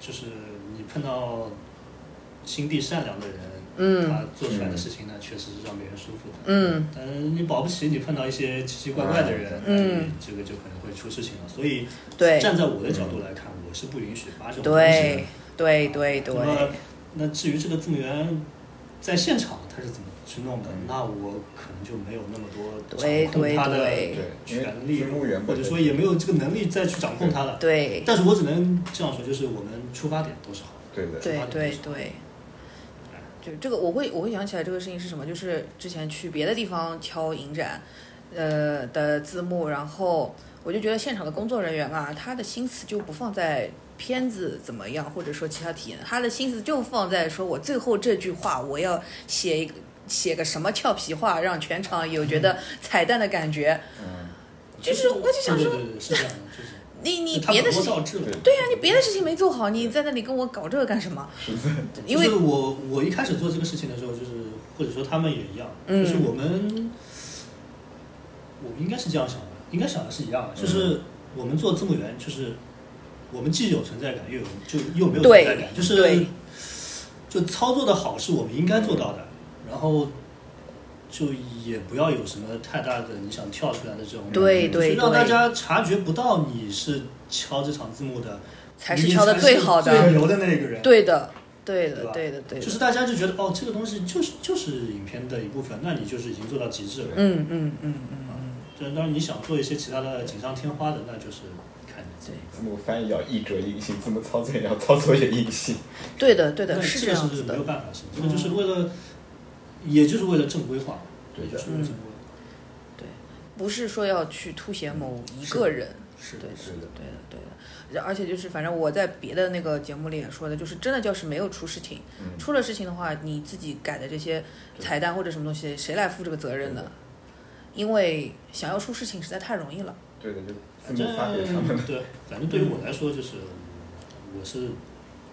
就是你碰到心地善良的人，嗯他做出来的事情呢，确实是让别人舒服的。嗯，但是你保不齐你碰到一些奇奇怪怪的人，嗯这个就可能会出事情了。所以，对站在我的角度来看，我是不允许发这种东西对的。对对，，那至于这个字幕员在现场他是怎么去弄的，那我可能就没有那么多对掌控他的对对，权利或者说也没有这个能力再去掌控他了。对但是我只能这样说，就是我们出发点都是好的。对的，对对对。就这个，我会我会想起来这个事情是什么，就是之前去别的地方敲影展，呃的字幕，然后我就觉得现场的工作人员啊，他的心思就不放在片子怎么样，或者说其他体验，他的心思就放在说我最后这句话我要写一个写个什么俏皮话，让全场有觉得彩蛋的感觉。嗯，就是我就想说对对对，是这样的，就是你你别的事情。对对呀、你别的事情没做好，你在那里跟我搞这个干什么？因为就是我我一开始做这个事情的时候，就是或者说他们也一样，嗯。就是我们我们应该是这样想的，应该想的是一样的，就是我们做字幕员，就是我们既有存在感，又有就又没有存在感，就是就操作的好是我们应该做到的，然后。就也不要有什么太大的你想跳出来的这种，对对让大家察觉不到你是敲这场字幕的，才是敲的最好的最牛的那个人。对的，对的，对对的，对的，就是大家就觉得哦，这个东西就是就是影片的一部分，那你就是已经做到极致了。嗯嗯嗯嗯嗯，就当然你想做一些其他的锦上添花的，那就是对幕。字幕翻译要译着印性，字幕操作也要操作也印性。对的对的，是这样子的没有。办法是，这个就是为了，也就是为了正规化，对就是为了正规化。不是说要去凸显某一个人，是对是的，对的对的。而且就是，反正我在别的那个节目里也说的，就是真的就是没有出事情，嗯，出了事情的话，你自己改的这些彩蛋或者什么东西，谁来负这个责任呢？因为想要出事情实在太容易了。对的，就反字幕发给他们正对，反正对于我来说，就是我是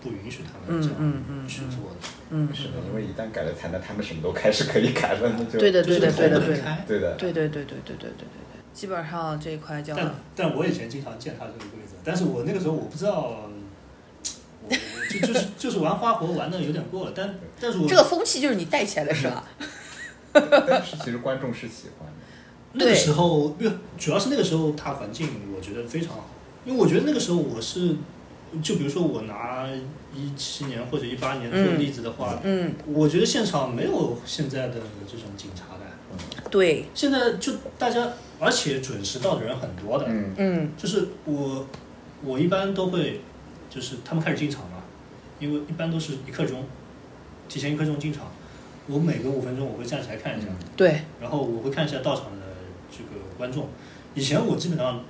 不允许他们这样去做的。嗯，是的，因为一旦改了彩蛋，他们什么都开始可以改了，那就对的对的就是对的对的对的，对对对对对对对对对，基本上这一块叫但但我以前经常见他这个规则，但是我那个时候我不知道，我就就是就是玩花活玩的有点过了，但但是我这个风气就是你带起来的是吧？[laughs] 但是其实观众是喜欢的。那个时候，因为主要是那个时候大环境我觉得非常好，因为我觉得那个时候我是，就比如说我拿一七年或者一八年做例子的话，嗯，我觉得现场没有现在的这种警察的，对，现在就大家而且准时到的人很多的，嗯，嗯。就是我我一般都会，就是他们开始进场嘛，因为一般都是一刻钟，提前一刻钟进场，我每隔五分钟我会站起来看一下，对，然后我会看一下到场的这个观众。以前我基本上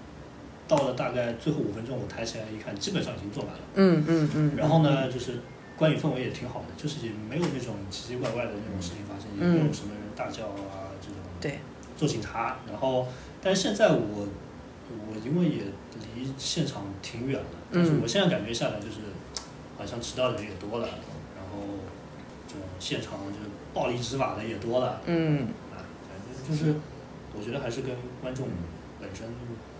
到了大概最后五分钟，我抬起来一看，基本上已经坐满了。嗯嗯嗯，然后呢，就是观影氛围也挺好的，就是也没有那种奇奇怪怪的那种事情发生，也没有什么人大叫啊这种。对，做警察，然后但是现在我我因为也离现场挺远的，但是嗯我现在感觉下来就是好像迟到的人也多了，然后这种现场就是暴力执法的也多了，嗯啊，反正就是我觉得还是跟观众本身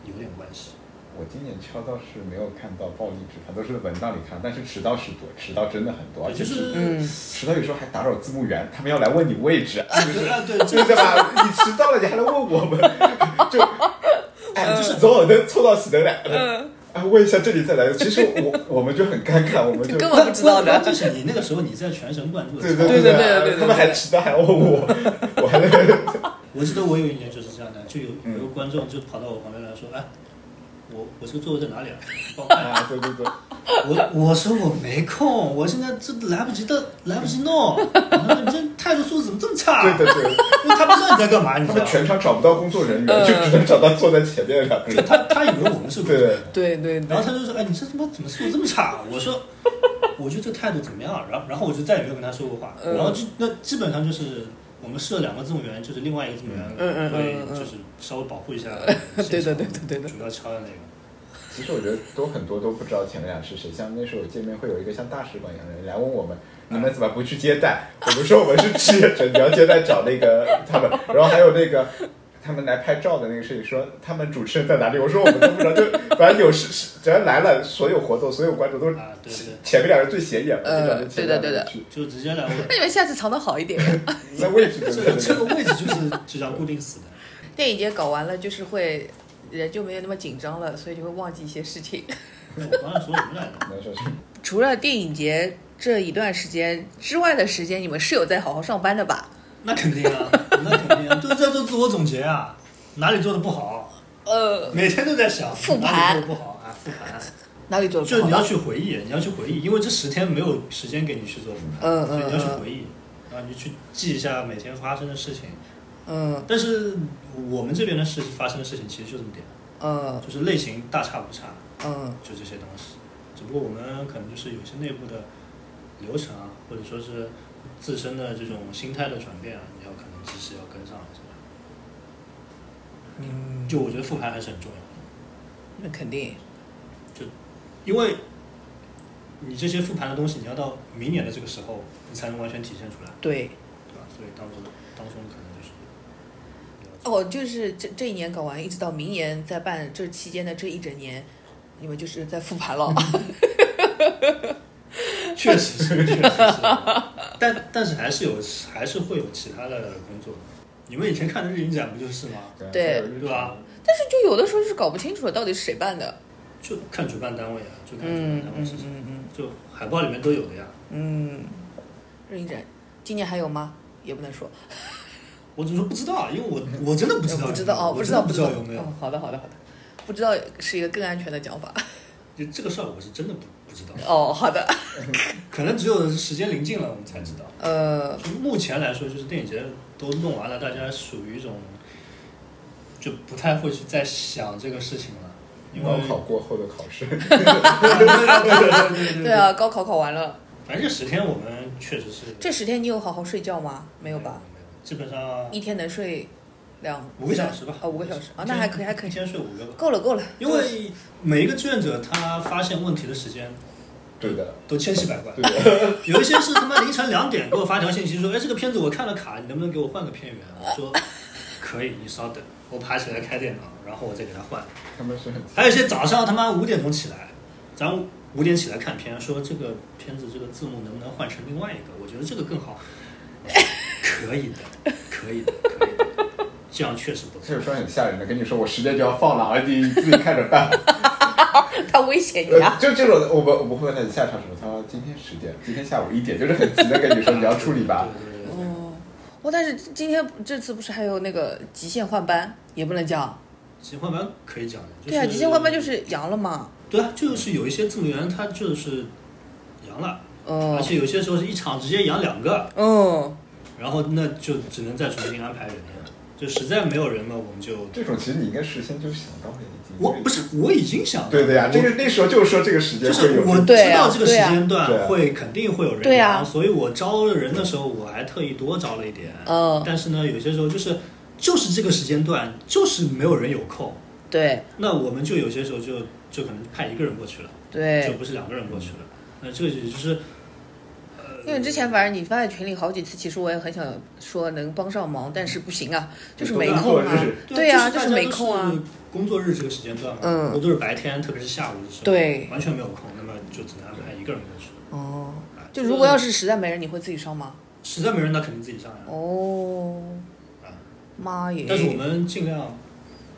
有点关系。我今年敲倒是没有看到暴力执法，都是文档里看，但是迟到是多，迟到真的很多，而且就是嗯，迟到有时候还打扰字幕员，他们要来问你位置，啊，对啊，对，这对对吧？你迟到了，你还来问我们，就哎，就是总有能凑到喜得来。嗯啊，问一下这里再来？其实我我们就很尴尬，我们就根本不知道的就是你那个时候你在全神贯注的对对对对对他们还迟到还问我，我还在我记得我有一年就是这样的，就有嗯有个观众就跑到我旁边来说：“哎，我我这个座位在哪里啊？[laughs] 帮我看一下。啊，对对对，我我说我没空，我现在这来不及的，来不及弄。然后你这态度素质怎么这么差？对对对，因为他不知道你在干嘛，你他知道吗？全场找不到工作人员，嗯就只能找到坐在前面的两个人。他他以为我们是工作人员对对对然后他就说：“哎，你这他妈怎么素质这么差？”我说：“我觉得这态度怎么样？”然后然后我就再也没有跟他说过话。嗯然后就那基本上就是我们设两个字幕员，就是另外一个字幕员嗯嗯嗯会就是稍微保护一下 [laughs] 对对对对对主要敲的那个。其实我觉得都很多都不知道前俩是谁，像那时候见面会有一个像大使馆一样的人来问我们，你们怎么不去接待？[laughs] 我们说我们是志愿者，你要接待找那个他们，然后还有那个。他们来拍照的那个事情，说他们主持人在哪里？我说我们都不知道，就反正有事是只要来了，所有活动、所有观众都是啊对对前面两人最显眼嘛，呃就感觉前面两人去。就直接来。那你们下次藏的好一点呀。[laughs] 那位置就这个这个位置就是就像固定死的。电影节搞完了，就是会人就没有那么紧张了，所以就会忘记一些事情。我刚才说什么来着？除了电影节这一段时间之外的时间，你们是有在好好上班的吧？那肯定啊，都在做自我总结啊，哪里做的不好，呃，每天都在想复盘哪里做的不好啊，复盘。哪里做的就你要？去回忆，你要去回忆，因为这十天没有时间给你去做复盘，所以你要去嗯回忆，然后你去记一下每天发生的事情。嗯但是我们这边的事发生的事情其实就这么点，嗯就是类型大差不差，嗯就这些东西。只不过我们可能就是有些内部的流程啊，或者说是自身的这种心态的转变啊，你要可能及时要跟上是吧。嗯，就我觉得复盘还是很重要的，那肯定。就因为你这些复盘的东西，你要到明年的这个时候，你才能完全体现出来，对，对吧？所以当中当中可能就是哦，就是这这一年搞完，一直到明年再办这期间的这一整年，你们就是在复盘了。确实是，确实是，但但是还是有，还是会有其他的工作的。你们以前看的日影展不就是吗？对对吧？但是就有的时候就是搞不清楚，到底是谁办的。就看主办单位啊，就看主嗯嗯办单位是谁，嗯就海报里面都有的呀。嗯嗯，日影展今年还有吗？也不能说，我只是说不知道，因为我我真的不知道不知道哦，不知道不知道有没有哦。好的好的好的，不知道是一个更安全的讲法。[laughs] 就这个事儿，我是真的不不知道，哦，好的。[laughs] 可能只有时间临近了，我们才知道。呃，目前来说，就是电影节都弄完了，大家属于一种就不太会去再想这个事情了，因为高考过后的考试，对 [laughs] 啊，高考考完了，反正这十天我们确实是这十天你有好好睡觉吗？没有吧？？没有，基本上一天能睡两五个小时吧。啊，五个小时啊，那还可以，还可以一，天睡五个吧。够了，够了。因为每一个志愿者他发现问题的时间对的，都千奇百怪，对的，有一些是他妈凌晨两点给我发条信息说，哎，这个片子我看了卡，你能不能给我换个片源？我说可以，你稍等，我爬起来开电脑，然后我再给他换。他们是很还有一些早上他妈五点钟起来，咱五点起来看片，说这个片子这个字幕能不能换成另外一个？我觉得这个更好。[laughs] 可以的，可以的，可以的，这样确实不错他有。时候很吓人的，跟你说我时间就要放了，而你自己看着办。[laughs] 他威胁你！就这种，我不我们会问他你下场什么？他说今天十点，今天下午一点，就是很急的跟你说你要处理吧。哦，我，但是今天这次不是还有那个极限换班，也不能讲。极限换班可以讲的。就是、对啊，极限换班就是阳了嘛。对啊，就是有一些字幕员他就是阳了，嗯而且有些时候是一场直接阳两个，嗯，然后那就只能再重新安排人了。就实在没有人了，我们就这种其实你应该事先就想到了，已经。我不是我已经想到了对的呀，这我个那时候就是说这个时间就是我会有这个。对啊知道这个时间段会肯定会有人对所以我招人的时候我还特意多招了一点。嗯但是呢，有些时候就是就是这个时间段就是没有人有空，对那我们就有些时候就就可能派一个人过去了，对就，不是两个人过去了。那这个也就是因为之前反正你发在群里好几次，其实我也很想说能帮上忙，但是不行啊，就是没空啊。对呀、啊，就是没空啊。。工作日这个时间段嘛，嗯我都是白天，特别是下午的时候，对完全没有空，那么就只能安排一个人过去。哦，啊就如果要是实在没人，你会自己上吗？实在没人，那肯定自己上呀。哦，啊，妈耶！但是我们尽量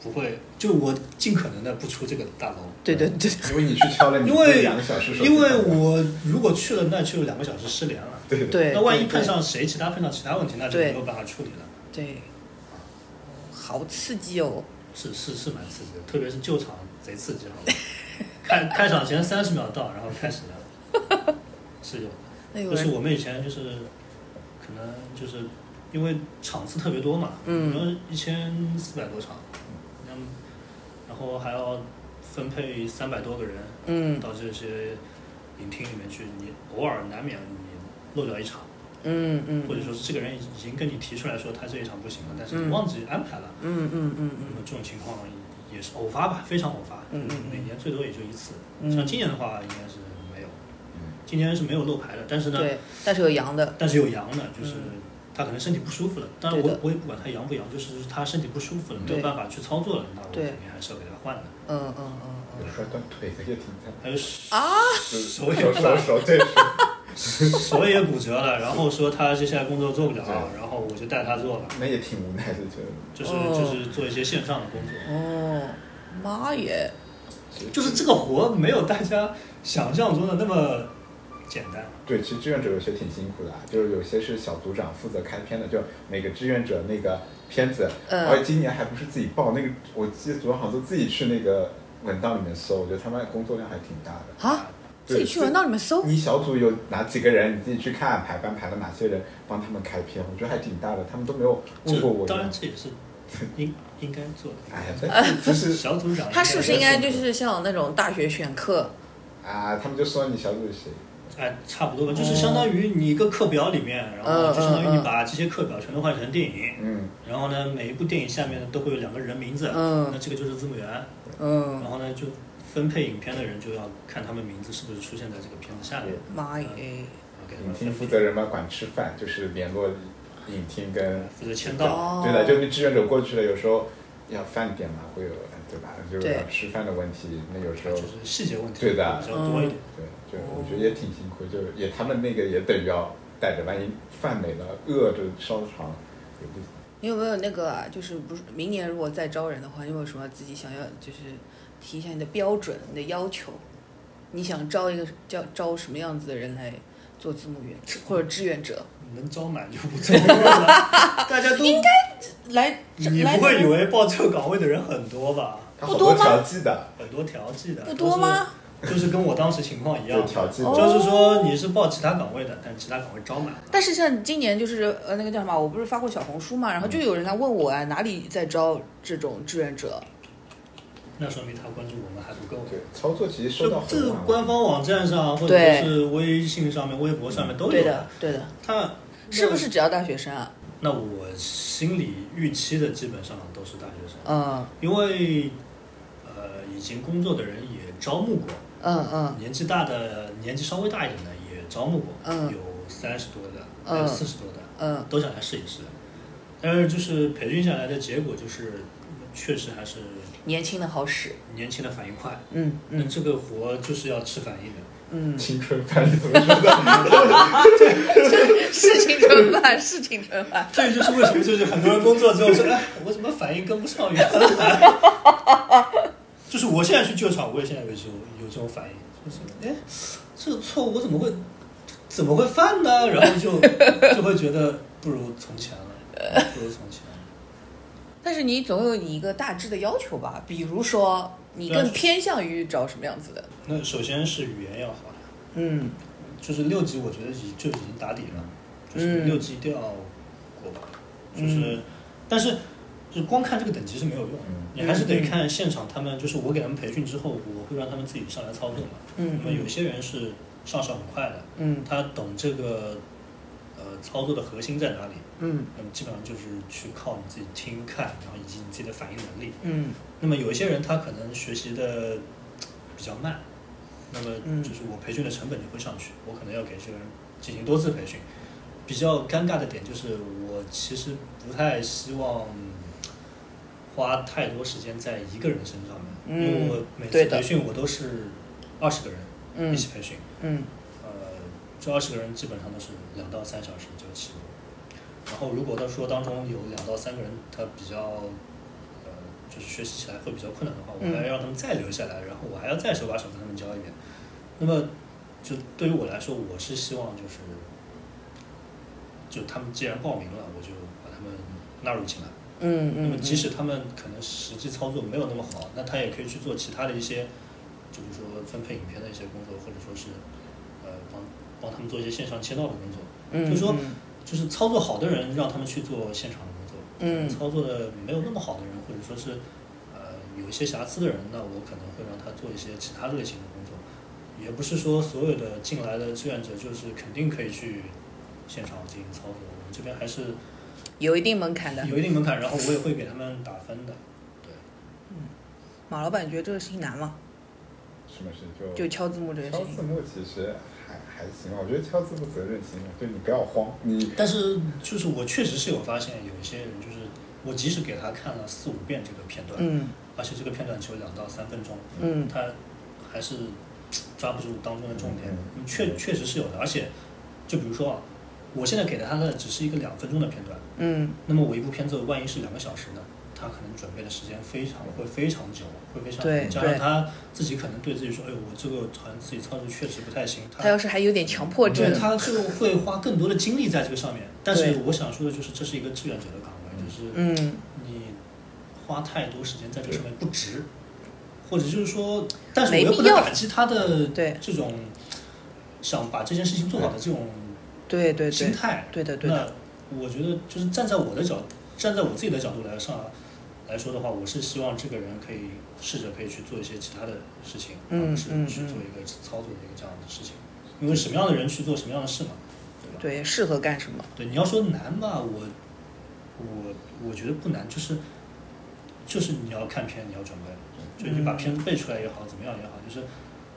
不会，就我尽可能的不出这个大楼。对对对，[laughs] 因为你去敲了，你因为两个小时因为我如果去了，那就两个小时失联了。对对那万一碰上谁，其他碰到其他问题，那就没有办法处理了。对，好刺激哦！是是是蛮刺激的，特别是救场贼刺激，[laughs] 好吧？开开场前三十秒到，然后开始了，[laughs] 是有的。就是我们以前就是可能就是因为场次特别多嘛，嗯然后一千四百多场，后还要分配三百多个人嗯。到这些影厅里面去，你偶尔难免你漏掉一场，嗯嗯或者说是这个人已经跟你提出来说他这一场不行了，但是你嗯忘记安排了，嗯嗯嗯那么这种情况也是偶发吧，非常偶发，嗯每年最多也就一次。嗯。像今年的话，应该是没有，嗯。今年是没有漏牌的，但是嗯，呢，对，但是有阳的，但是有阳的，就是嗯他可能身体不舒服了。当然我我也不管他阳不阳，就是他身体不舒服了，没有办法去操作了，那我肯定还是要给他换的。嗯嗯嗯有摔断腿的也挺惨，还有手啊，就是手也手手手对手，手也骨折了，然后说他接下来工作做不了，然后我就带他做了，那也挺无奈的，就就是哦就是做一些线上的工作。嗯，哦，妈耶！就是这个活没有大家想象中的那么简单。对，其实志愿者有些挺辛苦的啊，就是有些是小组长负责开篇的，就每个志愿者那个片子，嗯而且今年还不是自己报，那个我记得组长好像都自己去那个文档里面搜，我觉得他们工作量还挺大的。啊，自己去文档里面搜，你小组有哪几个人，你自己去看排班排了哪些人，帮他们开篇，我觉得还挺大的，他们都没有问过我。当然这也是应应该做的。哎呀，这这 [laughs] 是小组长他是不是应该就是像那种大学选课？啊，他们就说你小组是谁，哎，差不多吧，就是相当于你一个课表里面，然后就相当于你把这些课表全都换成电影，嗯，然后呢，每一部电影下面呢都会有两个人名字，嗯那这个就是字幕员，嗯，然后呢就分配影片的人就要看他们名字是不是出现在这个片子下面，妈耶！影厅负责人嘛管吃饭，就是联络影厅跟负责签到，哦对的，就你志愿者过去了，有时候要饭点嘛，会有对吧？就是要吃饭的问题，那有时候就是细节问题对的比较多一点。对，就我觉得也挺辛苦，就也他们那个也等于要带着，万一饭没了，饿着烧肠也不行。你有没有那个啊？就是不是明年如果再招人的话，你有什么自己想要就是提一下你的标准、你的要求？你想招一个叫招什么样子的人来做字幕员或者志愿者？能招满就不错了，[laughs] 大家都应该来，你不会以为报这个岗位的人很多吧？它好多不多吗调剂的，很多调剂的，不多吗？就是跟我当时情况一样就是说你是报其他岗位的，但其他岗位招满了。但是像今年就是呃那个叫什么，我不是发过小红书嘛，然后就有人来问我啊，哪里在招这种志愿者？那说明他关注我们还不够。对，操作其实收这到这个官方网站上，或者对是微信上面、微博上面都有对的，对的，他是不是？只要大学生啊？那我心里预期的基本上都是大学生，嗯因为呃已经工作的人也招募过，嗯嗯年纪大的、年纪稍微大一点的也招募过，嗯有三十多的，有四十多的，嗯都想来试一试。但是就是培训下来的结果就是，确实还是年轻的好使。年轻的反应快。嗯嗯那这个活就是要吃反应的。嗯，青春番，你怎么说的？[laughs] 是青春饭，是青春饭。这就是为什么就是很多人工作之后说，哎，我怎么反应跟不上原来？就是我现在去救场，我也现在有这种有这种反应，就是哎，这个错误我怎么会怎么会犯呢？[laughs] 然后就就会觉得不如从前了，不如从前了。但是你总有你一个大致的要求吧？比如说，你更偏向于找什么样子的？那首先是语言要好，嗯就是六级我觉得已就已经打底了，就是嗯六级一定要过吧，就是，但是就光看这个等级是没有用你还是得看现场他们，就是我给他们培训之后，我会让他们自己上来操作嘛。嗯。那么有些人是上手很快的，嗯。他懂这个呃操作的核心在哪里，嗯。那么基本上就是去靠你自己听看，然后以及你自己的反应能力。嗯。那么有一些人他可能学习的比较慢，那么嗯。就是我培训的成本就会上去，我可能要给这个人进行多次培训。比较尴尬的点就是，我其实不太希望花太多时间在一个人身上面，因为我每次培训我都是二十个人嗯一起培训，嗯呃，这二十个人基本上都是两到三小时就起步。然后如果他说当中有两到三个人他比较，呃，就是学习起来会比较困难的话，我嗯还要让他们再留下来，然后我还要再手把手跟他们教一遍。那么，就对于我来说，我是希望就是，就他们既然报名了，我就把他们纳入进来。嗯那么嗯，即使他们可能实际操作没有那么好，那他也可以去做其他的一些，就是说分配影片的一些工作，或者说是呃帮帮他们做一些线上签到的工作。嗯就是说嗯就是操作好的人让他们去做现场的工作，嗯操作的没有那么好的人，或者说是呃有一些瑕疵的人，那我可能会让他做一些其他类型的工作。也不是说所有的进来的志愿者就是肯定可以去现场进行操作，我们这边还是有一定门槛的。有一定门槛，然后我也会给他们打分的。对，嗯马老板觉得这个事情难吗？什么事就就敲字幕这个事情。敲字幕其实还还行吧，我觉得敲字幕责任心嘛，就你不要慌，你但是就是我确实是有发现，有一些人就是我即使给他看了四五遍这个片段，嗯而且这个片段只有两到三分钟，嗯他还是抓不住当中的重点嗯，确确实是有的。而且，就比如说啊，我现在给他的只是一个两分钟的片段，嗯那么我一部片子万一是两个小时呢？他可能准备的时间非常会非常久，会非常对加上他自己可能对自己说，哎，我这个好像自己操作确实不太行，他要是还有点强迫症对，，他就会花更多的精力在这个上面。但是我想说的就是，这是一个志愿者的岗位，就是嗯你花太多时间在这上面不值，或者就是说，但是我又不能打击他的对这种想把这件事情做好的这种对对对心态。对的对的，那我觉得就是站在我的角，站在我自己的角度来上来说的话，我是希望这个人可以试着可以去做一些其他的事情，嗯而不是嗯嗯去做一个操作的一个这样的事情。因为什么样的人去做什么样的事嘛，对吧？对适合干什么？对，你要说难吧，我我我觉得不难，就是就是你要看片，你要准备，就你把嗯片子背出来也好，怎么样也好，就是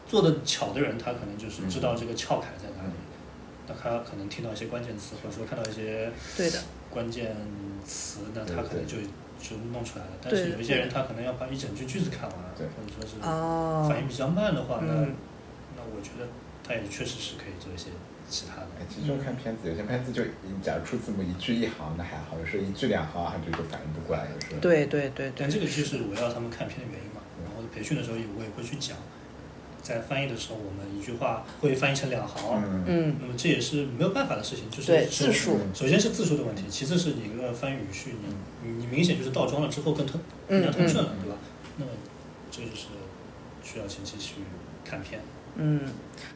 做的巧的人，他可能就是知道这个窍坎在哪里，那他可能听到一些关键词，或者说看到一些对的，关键词，那他可能就就弄出来了。但是有一些人，他可能要把一整句句子看完，对或者说是哦反应比较慢的话，那嗯那我觉得他也确实是可以做一些其他的。哎，其实就看片子，有些片子就你假如出字幕一句一行那还好，有时候一句两行，他就就反应不过来，有时候。对对对对但，这个就是我要他们看片的原因嘛。然后培训的时候我也会去讲，在翻译的时候，我们一句话会翻译成两行，嗯。嗯。那么这也是没有办法的事情，就是字数首先是字数的问题，其次是你一个翻译语序，你你你明显就是倒装了之后更通嗯更加通顺了，对吧？那么这就是需要前期去看片。嗯，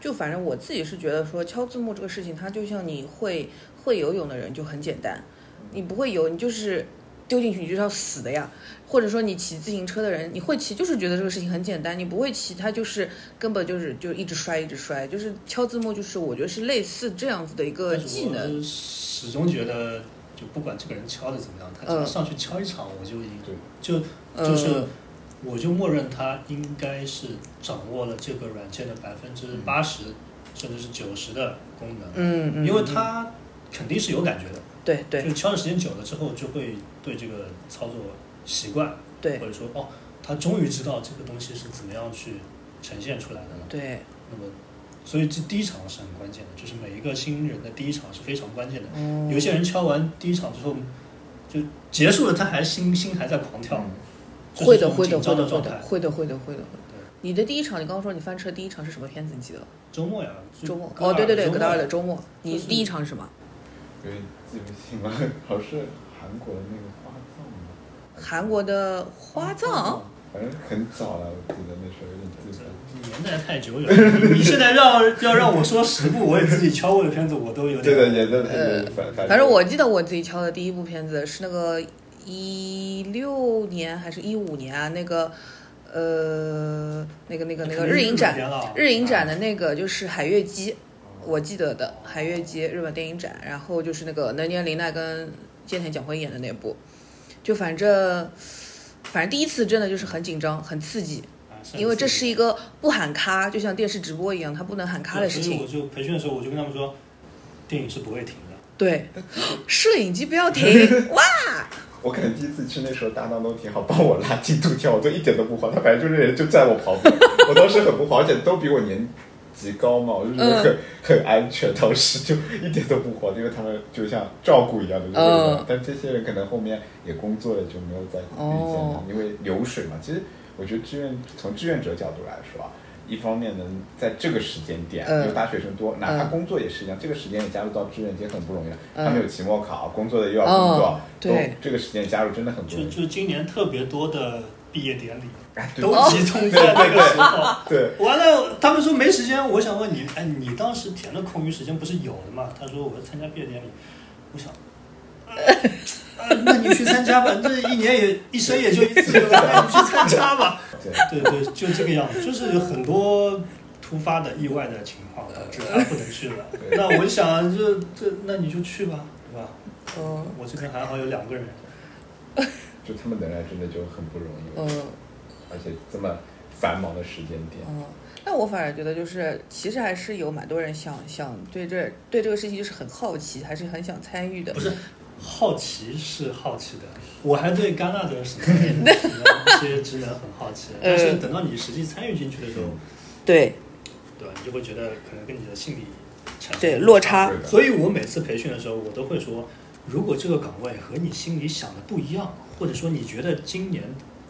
就反正我自己是觉得说敲字幕这个事情，它就像你会会游泳的人就很简单，你不会游，你就是丢进去你就是要死的呀。或者说你骑自行车的人，你会骑就是觉得这个事情很简单，你不会骑，他就是根本就是就一直摔一直摔，就是敲字幕就是我觉得是类似这样子的一个技能。始终觉得，就不管这个人敲的怎么样，他只要嗯上去敲一场，我就已经对就就是嗯我就默认他应该是掌握了这个软件的百分之八十甚至是九十的功能，嗯嗯，因为嗯他肯定是有感觉的，对对就敲的时间久了之后，就会对这个操作习惯，对或者说哦，他终于知道这个东西是怎么样去呈现出来的了。对，那么，所以这第一场是很关键的，就是每一个新人的第一场是非常关键的。嗯有些人敲完第一场之后，就结束了，他还心心还在狂跳，嗯就是会的，会的，会的，会的，张状态。会的，会的，会的。对你的第一场，你刚刚说你翻车第一场是什么片子？你记得？周末呀，周末。哦，对对对，周末戈达尔的周末。你第一场是什么？有点记不清了，好像是韩国的那个花葬吗？韩国的花葬。反正很早了，我记得那时候有点记不清。年代太久远了，你 [laughs] 你现在让要让我说十部我也自己敲过的片子，我都有点。对的，也的，呃反反反正我记得我自己敲的第一部片子是那个一六年还是一五年啊？那个呃，那个那个那个日影展，日影展的那个就是海月姬，我记得的海月街日本电影展，然后就是那个能年玲奈跟菅田将晖演的那部，就反正反正第一次真的就是很紧张很刺激，啊因为这是一个不喊卡，就像电视直播一样，他不能喊卡的事情。所以我就培训的时候，我就跟他们说，电影是不会停的。对，[laughs] 摄影机不要停，[laughs] 哇！我可能第一次去那时候搭档都挺好，帮我拉进度条，我都一点都不慌，他反正就是人就站我旁边，我当时很不慌，而且都比我年级高嘛，我就觉得很、很安全，当时就一点都不慌，因为他们就像照顾一样的但这些人可能后面也工作了，就没有再遇见他哦，因为流水嘛。其实我觉得志愿从志愿者角度来说啊。一方面能在这个时间点，嗯因为大学生多，哪怕嗯工作也是一样，这个时间点加入到志愿也很不容易的。嗯他们有期末考，工作的又要工作哦，对都这个时间加入真的很不容易。就就今年特别多的毕业典礼哎，都集中在那个时候。对，完了，他们说没时间，我想问你，哎，你当时填的空余时间不是有的吗？他说我要参加毕业典礼，我想，呃 [laughs] 呃那你去参加吧，这一年也一生也就一次，对吧？那 [laughs] 你去参加吧。对，对对，就这个样子，就是有很多突发的意外的情况导致他不能去了。那我想，这这，那你就去吧，对吧？嗯我这边还好有两个人，就他们能来真的就很不容易，嗯。而且这么繁忙的时间点，嗯。那我反而觉得，就是其实还是有蛮多人想想对这对这个事情就是很好奇，还是很想参与的。不是好奇是好奇的，我还对戛纳的什么什么一些职能很好奇，[laughs] 但是等到你实际参与进去的时候，对。对吧？你就会觉得可能跟你的心理产生对落差。所以我每次培训的时候，我都会说，如果这个岗位和你心里想的不一样，或者说你觉得今年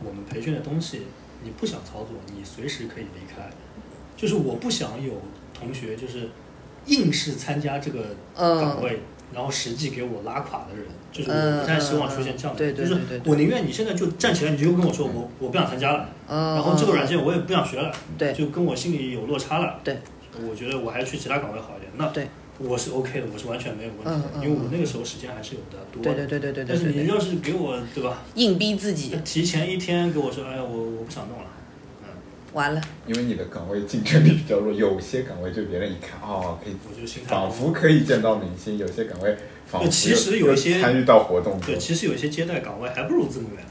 我们培训的东西你不想操作，你随时可以离开。就是我不想有同学就是硬是参加这个岗位，然后实际给我拉垮的人，就是我不太希望出现这样的就是我宁愿你现在就站起来，你就跟我说我我不想参加了，嗯。然后这个软件我也不想学了，对就跟我心里有落差了。对，我觉得我还是去其他岗位好一点。那对我是 OK 的，我是完全没有问题的，嗯嗯因为我那个时候时间还是有的多。对对对对对对但是你要是给我对吧，硬逼自己，提前一天给我说，哎呀，我我不想弄了，嗯，完了。因为你的岗位竞争力比较弱，有些岗位就别人一看哦，可以我就心态仿佛可以见到明星，有些岗位仿佛对其实有一些参与到活动对，。其实有一些接待岗位还不如字幕员。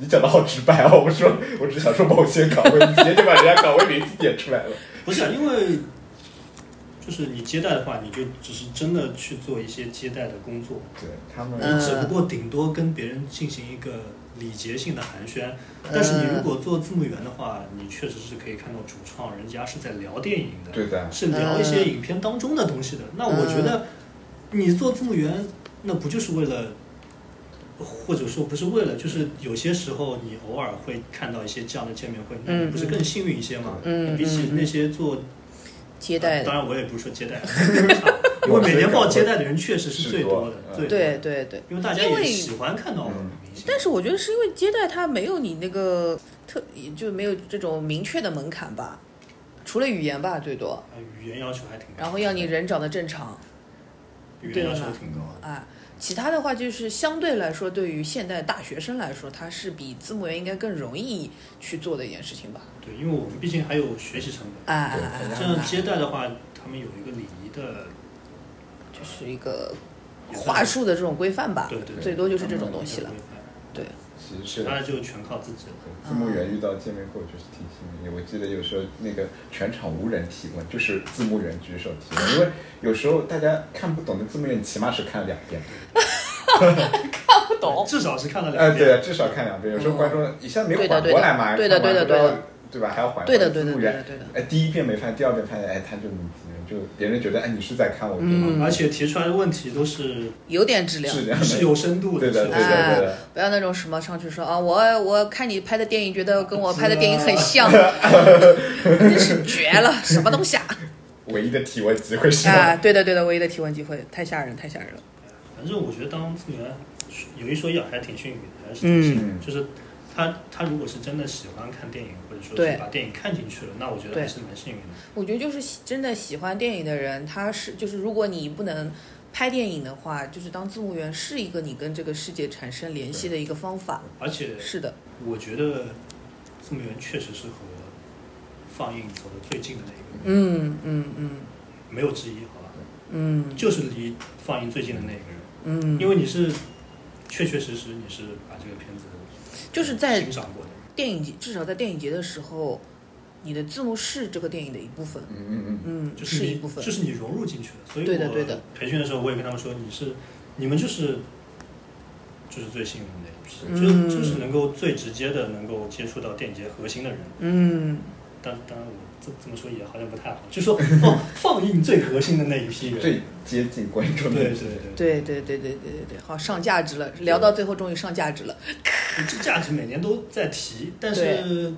你讲的好直白哦，我说我只想说某些岗位，你直接就把人家岗位名字点出来了。不是啊，因为就是你接待的话，你就只是真的去做一些接待的工作，对他们，嗯你只不过顶多跟别人进行一个礼节性的寒暄。但是你如果做字幕员的话，你确实是可以看到主创人家是在聊电影的，对的，是聊一些影片当中的东西的。那我觉得你做字幕员，那不就是为了？或者说不是为了，就是有些时候你偶尔会看到一些这样的见面会，那你不是更幸运一些吗？嗯比起那些做接待的，当然我也不是说接待，[laughs] 因为每年报接待的人确实是最多的，对对对。因为大家因为也喜欢看到嗯明星。但是我觉得是因为接待它没有你那个特，就没有这种明确的门槛吧，除了语言吧最多，呃语言要求还挺高，然后要你人长得正常语言要求挺高的。啊。其他的话就是相对来说，对于现代大学生来说，它是比字幕员应该更容易去做的一件事情吧。对，因为我们毕竟还有学习成本。哎啊啊啊！啊像接待的话，他们有一个礼仪的，就是一个话术的这种规范吧，对对对最多就是这种东西了对，其实是其他的就全靠自己了。字幕员遇到见面后就是挺幸运的。我记得有时候那个全场无人提问，就是字幕员举手提问，因为有时候大家看不懂的字幕员，你起码是看了两遍。[laughs] 看不懂。至少是看了哎，两遍。对啊，至少看两遍。有时候观众一下没缓过来嘛，对的对的对的对吧？还要缓。对的对的字幕员对的对的哎，第一遍没看，第二遍看，哎，他就就别人觉得哎你是在看我对吗？嗯而且提出来的问题都是有点质量。是有深度对的，对的，哎对的。不要那种什么上去说啊，我我看你拍的电影，觉得跟我拍的电影很像，[laughs] 真是绝了，什么东西啊？唯一的提问机会是啊，对的对的，唯一的提问机会，太吓人，太吓人了。反正我觉得当资源有一说一啊，还挺幸运的，还是挺幸运的。嗯就是他他如果是真的喜欢看电影，或者说对是把电影看进去了，那我觉得还是蛮幸运的。我觉得就是喜真的喜欢电影的人，他是就是如果你不能拍电影的话，就是当字幕员是一个你跟这个世界产生联系的一个方法。而且是的，我觉得字幕员确实是和放映走的最近的那一个，嗯嗯嗯没有之一，好吧？嗯就是离放映最近的那一个人，嗯，因为你是确确实实你是就是在欣赏过的。电影节，至少在电影节的时候，你的字幕是这个电影的一部分。嗯嗯嗯，嗯，就是你一部分。就是你融入进去了。所以我对的对的培训的时候，我也跟他们说，你是你们就是就是最幸运的那一批，嗯就就是能够最直接的能够接触到电影节核心的人。嗯，当当然我这这么说也好像不太好，就说哦，放映最核心的那一批人。[laughs] 最接近观众的对对对，对对对对对对对，好上价值了，聊到最后终于上价值了。[laughs] 这价值每年都在提，但是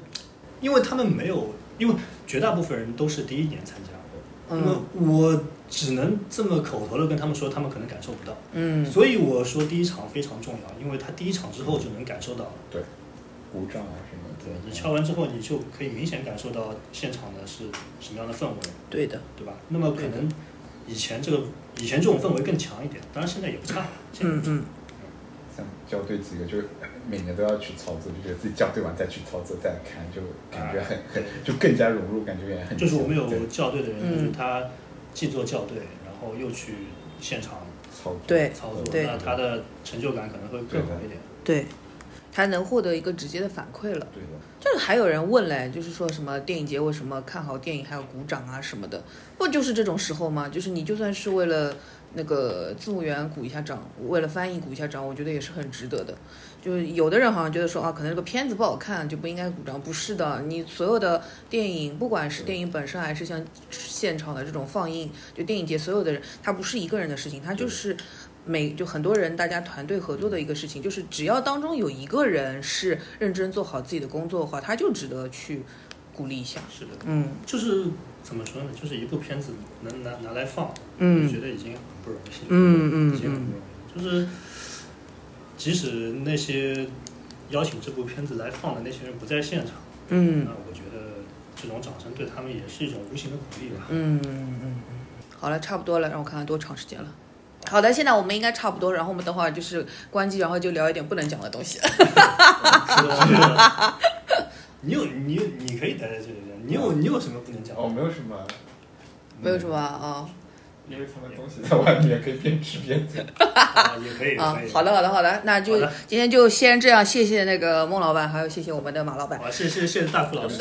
因为他们没有，因为绝大部分人都是第一年参加，因为嗯我只能这么口头的跟他们说，他们可能感受不到。嗯，所以我说第一场非常重要，因为他第一场之后就能感受到了。对，鼓掌啊什么对，的。你敲完之后，你就可以明显感受到现场的是什么样的氛围，对的，对吧？那么可能以前这个以前这种氛围更强一点，当然现在也不差。现在不差嗯嗯，像校对几个，就是每年都要去操作，就觉得自己校对完再去操作再看，就感觉很很 [laughs] 就更加融入，感觉也很就是我们有校对的人，嗯就是他既做校对，然后又去现场操作对操作，对那他的成就感可能会更好一点。对，他能获得一个直接的反馈了。对的，就是还有人问嘞，就是说什么电影节为什么看好电影还要鼓掌啊什么的，不就是这种时候吗？就是你就算是为了那个字幕员鼓一下掌，为了翻译鼓一下掌，我觉得也是很值得的。就是有的人好像觉得说啊，可能这个片子不好看就不应该鼓掌，不是的，你所有的电影，不管是电影本身还是像现场的这种放映，就电影节所有的人，他不是一个人的事情，他就是。每就很多人大家团队合作的一个事情，就是只要当中有一个人是认真做好自己的工作的话，他就值得去鼓励一下。是的，嗯就是怎么说呢？就是一部片子能拿拿来放，我嗯觉得已经很不容易。嗯嗯已经很不容易。就是即使那些邀请这部片子来放的那些人不在现场，嗯那我觉得这种掌声对他们也是一种无形的鼓励吧。嗯嗯嗯，好了，差不多了，让我看看多长时间了。好的，现在我们应该差不多，然后我们等会儿就是关机，然后就聊一点不能讲的东西。哈哈哈你有你有你可以待在这里的，你有你有什么不能讲的？哦，没有什么，没有什么啊因为他们东西在外面可以边吃边讲。[laughs] 啊也可以啊可以。好的好的好的，那就今天就先这样，谢谢那个孟老板，还有谢谢我们的马老板。好，谢谢谢谢大库老师。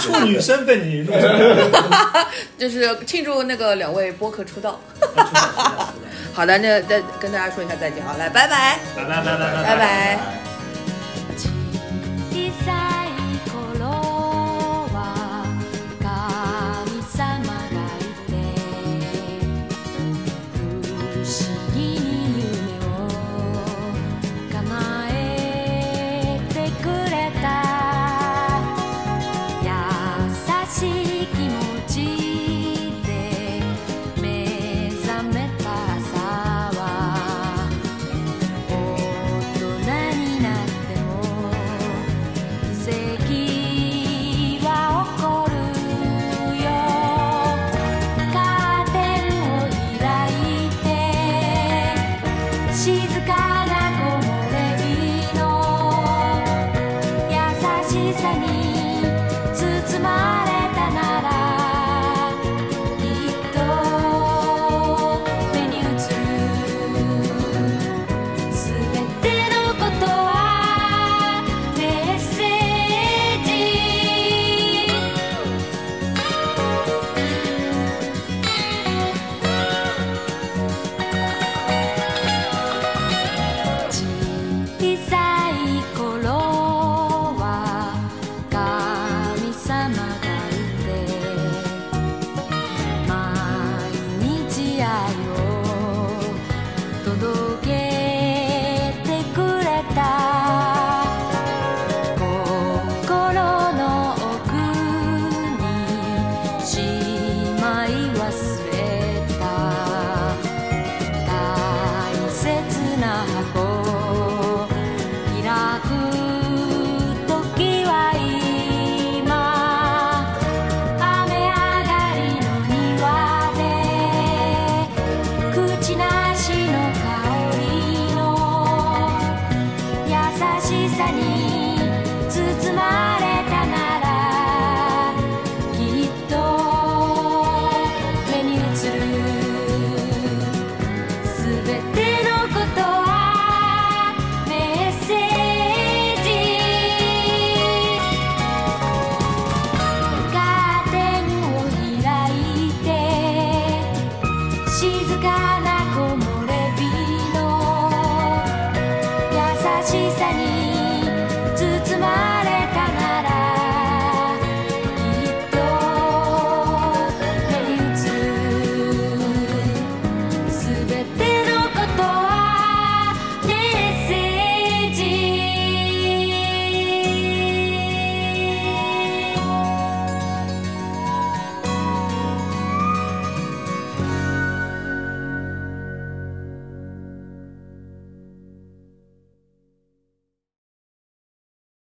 处女身被你录上来了。[laughs] 就是庆祝那个两位播客出道。[laughs] 好的，那再跟大家说一下再见，好，来，拜拜。拜拜拜拜拜拜小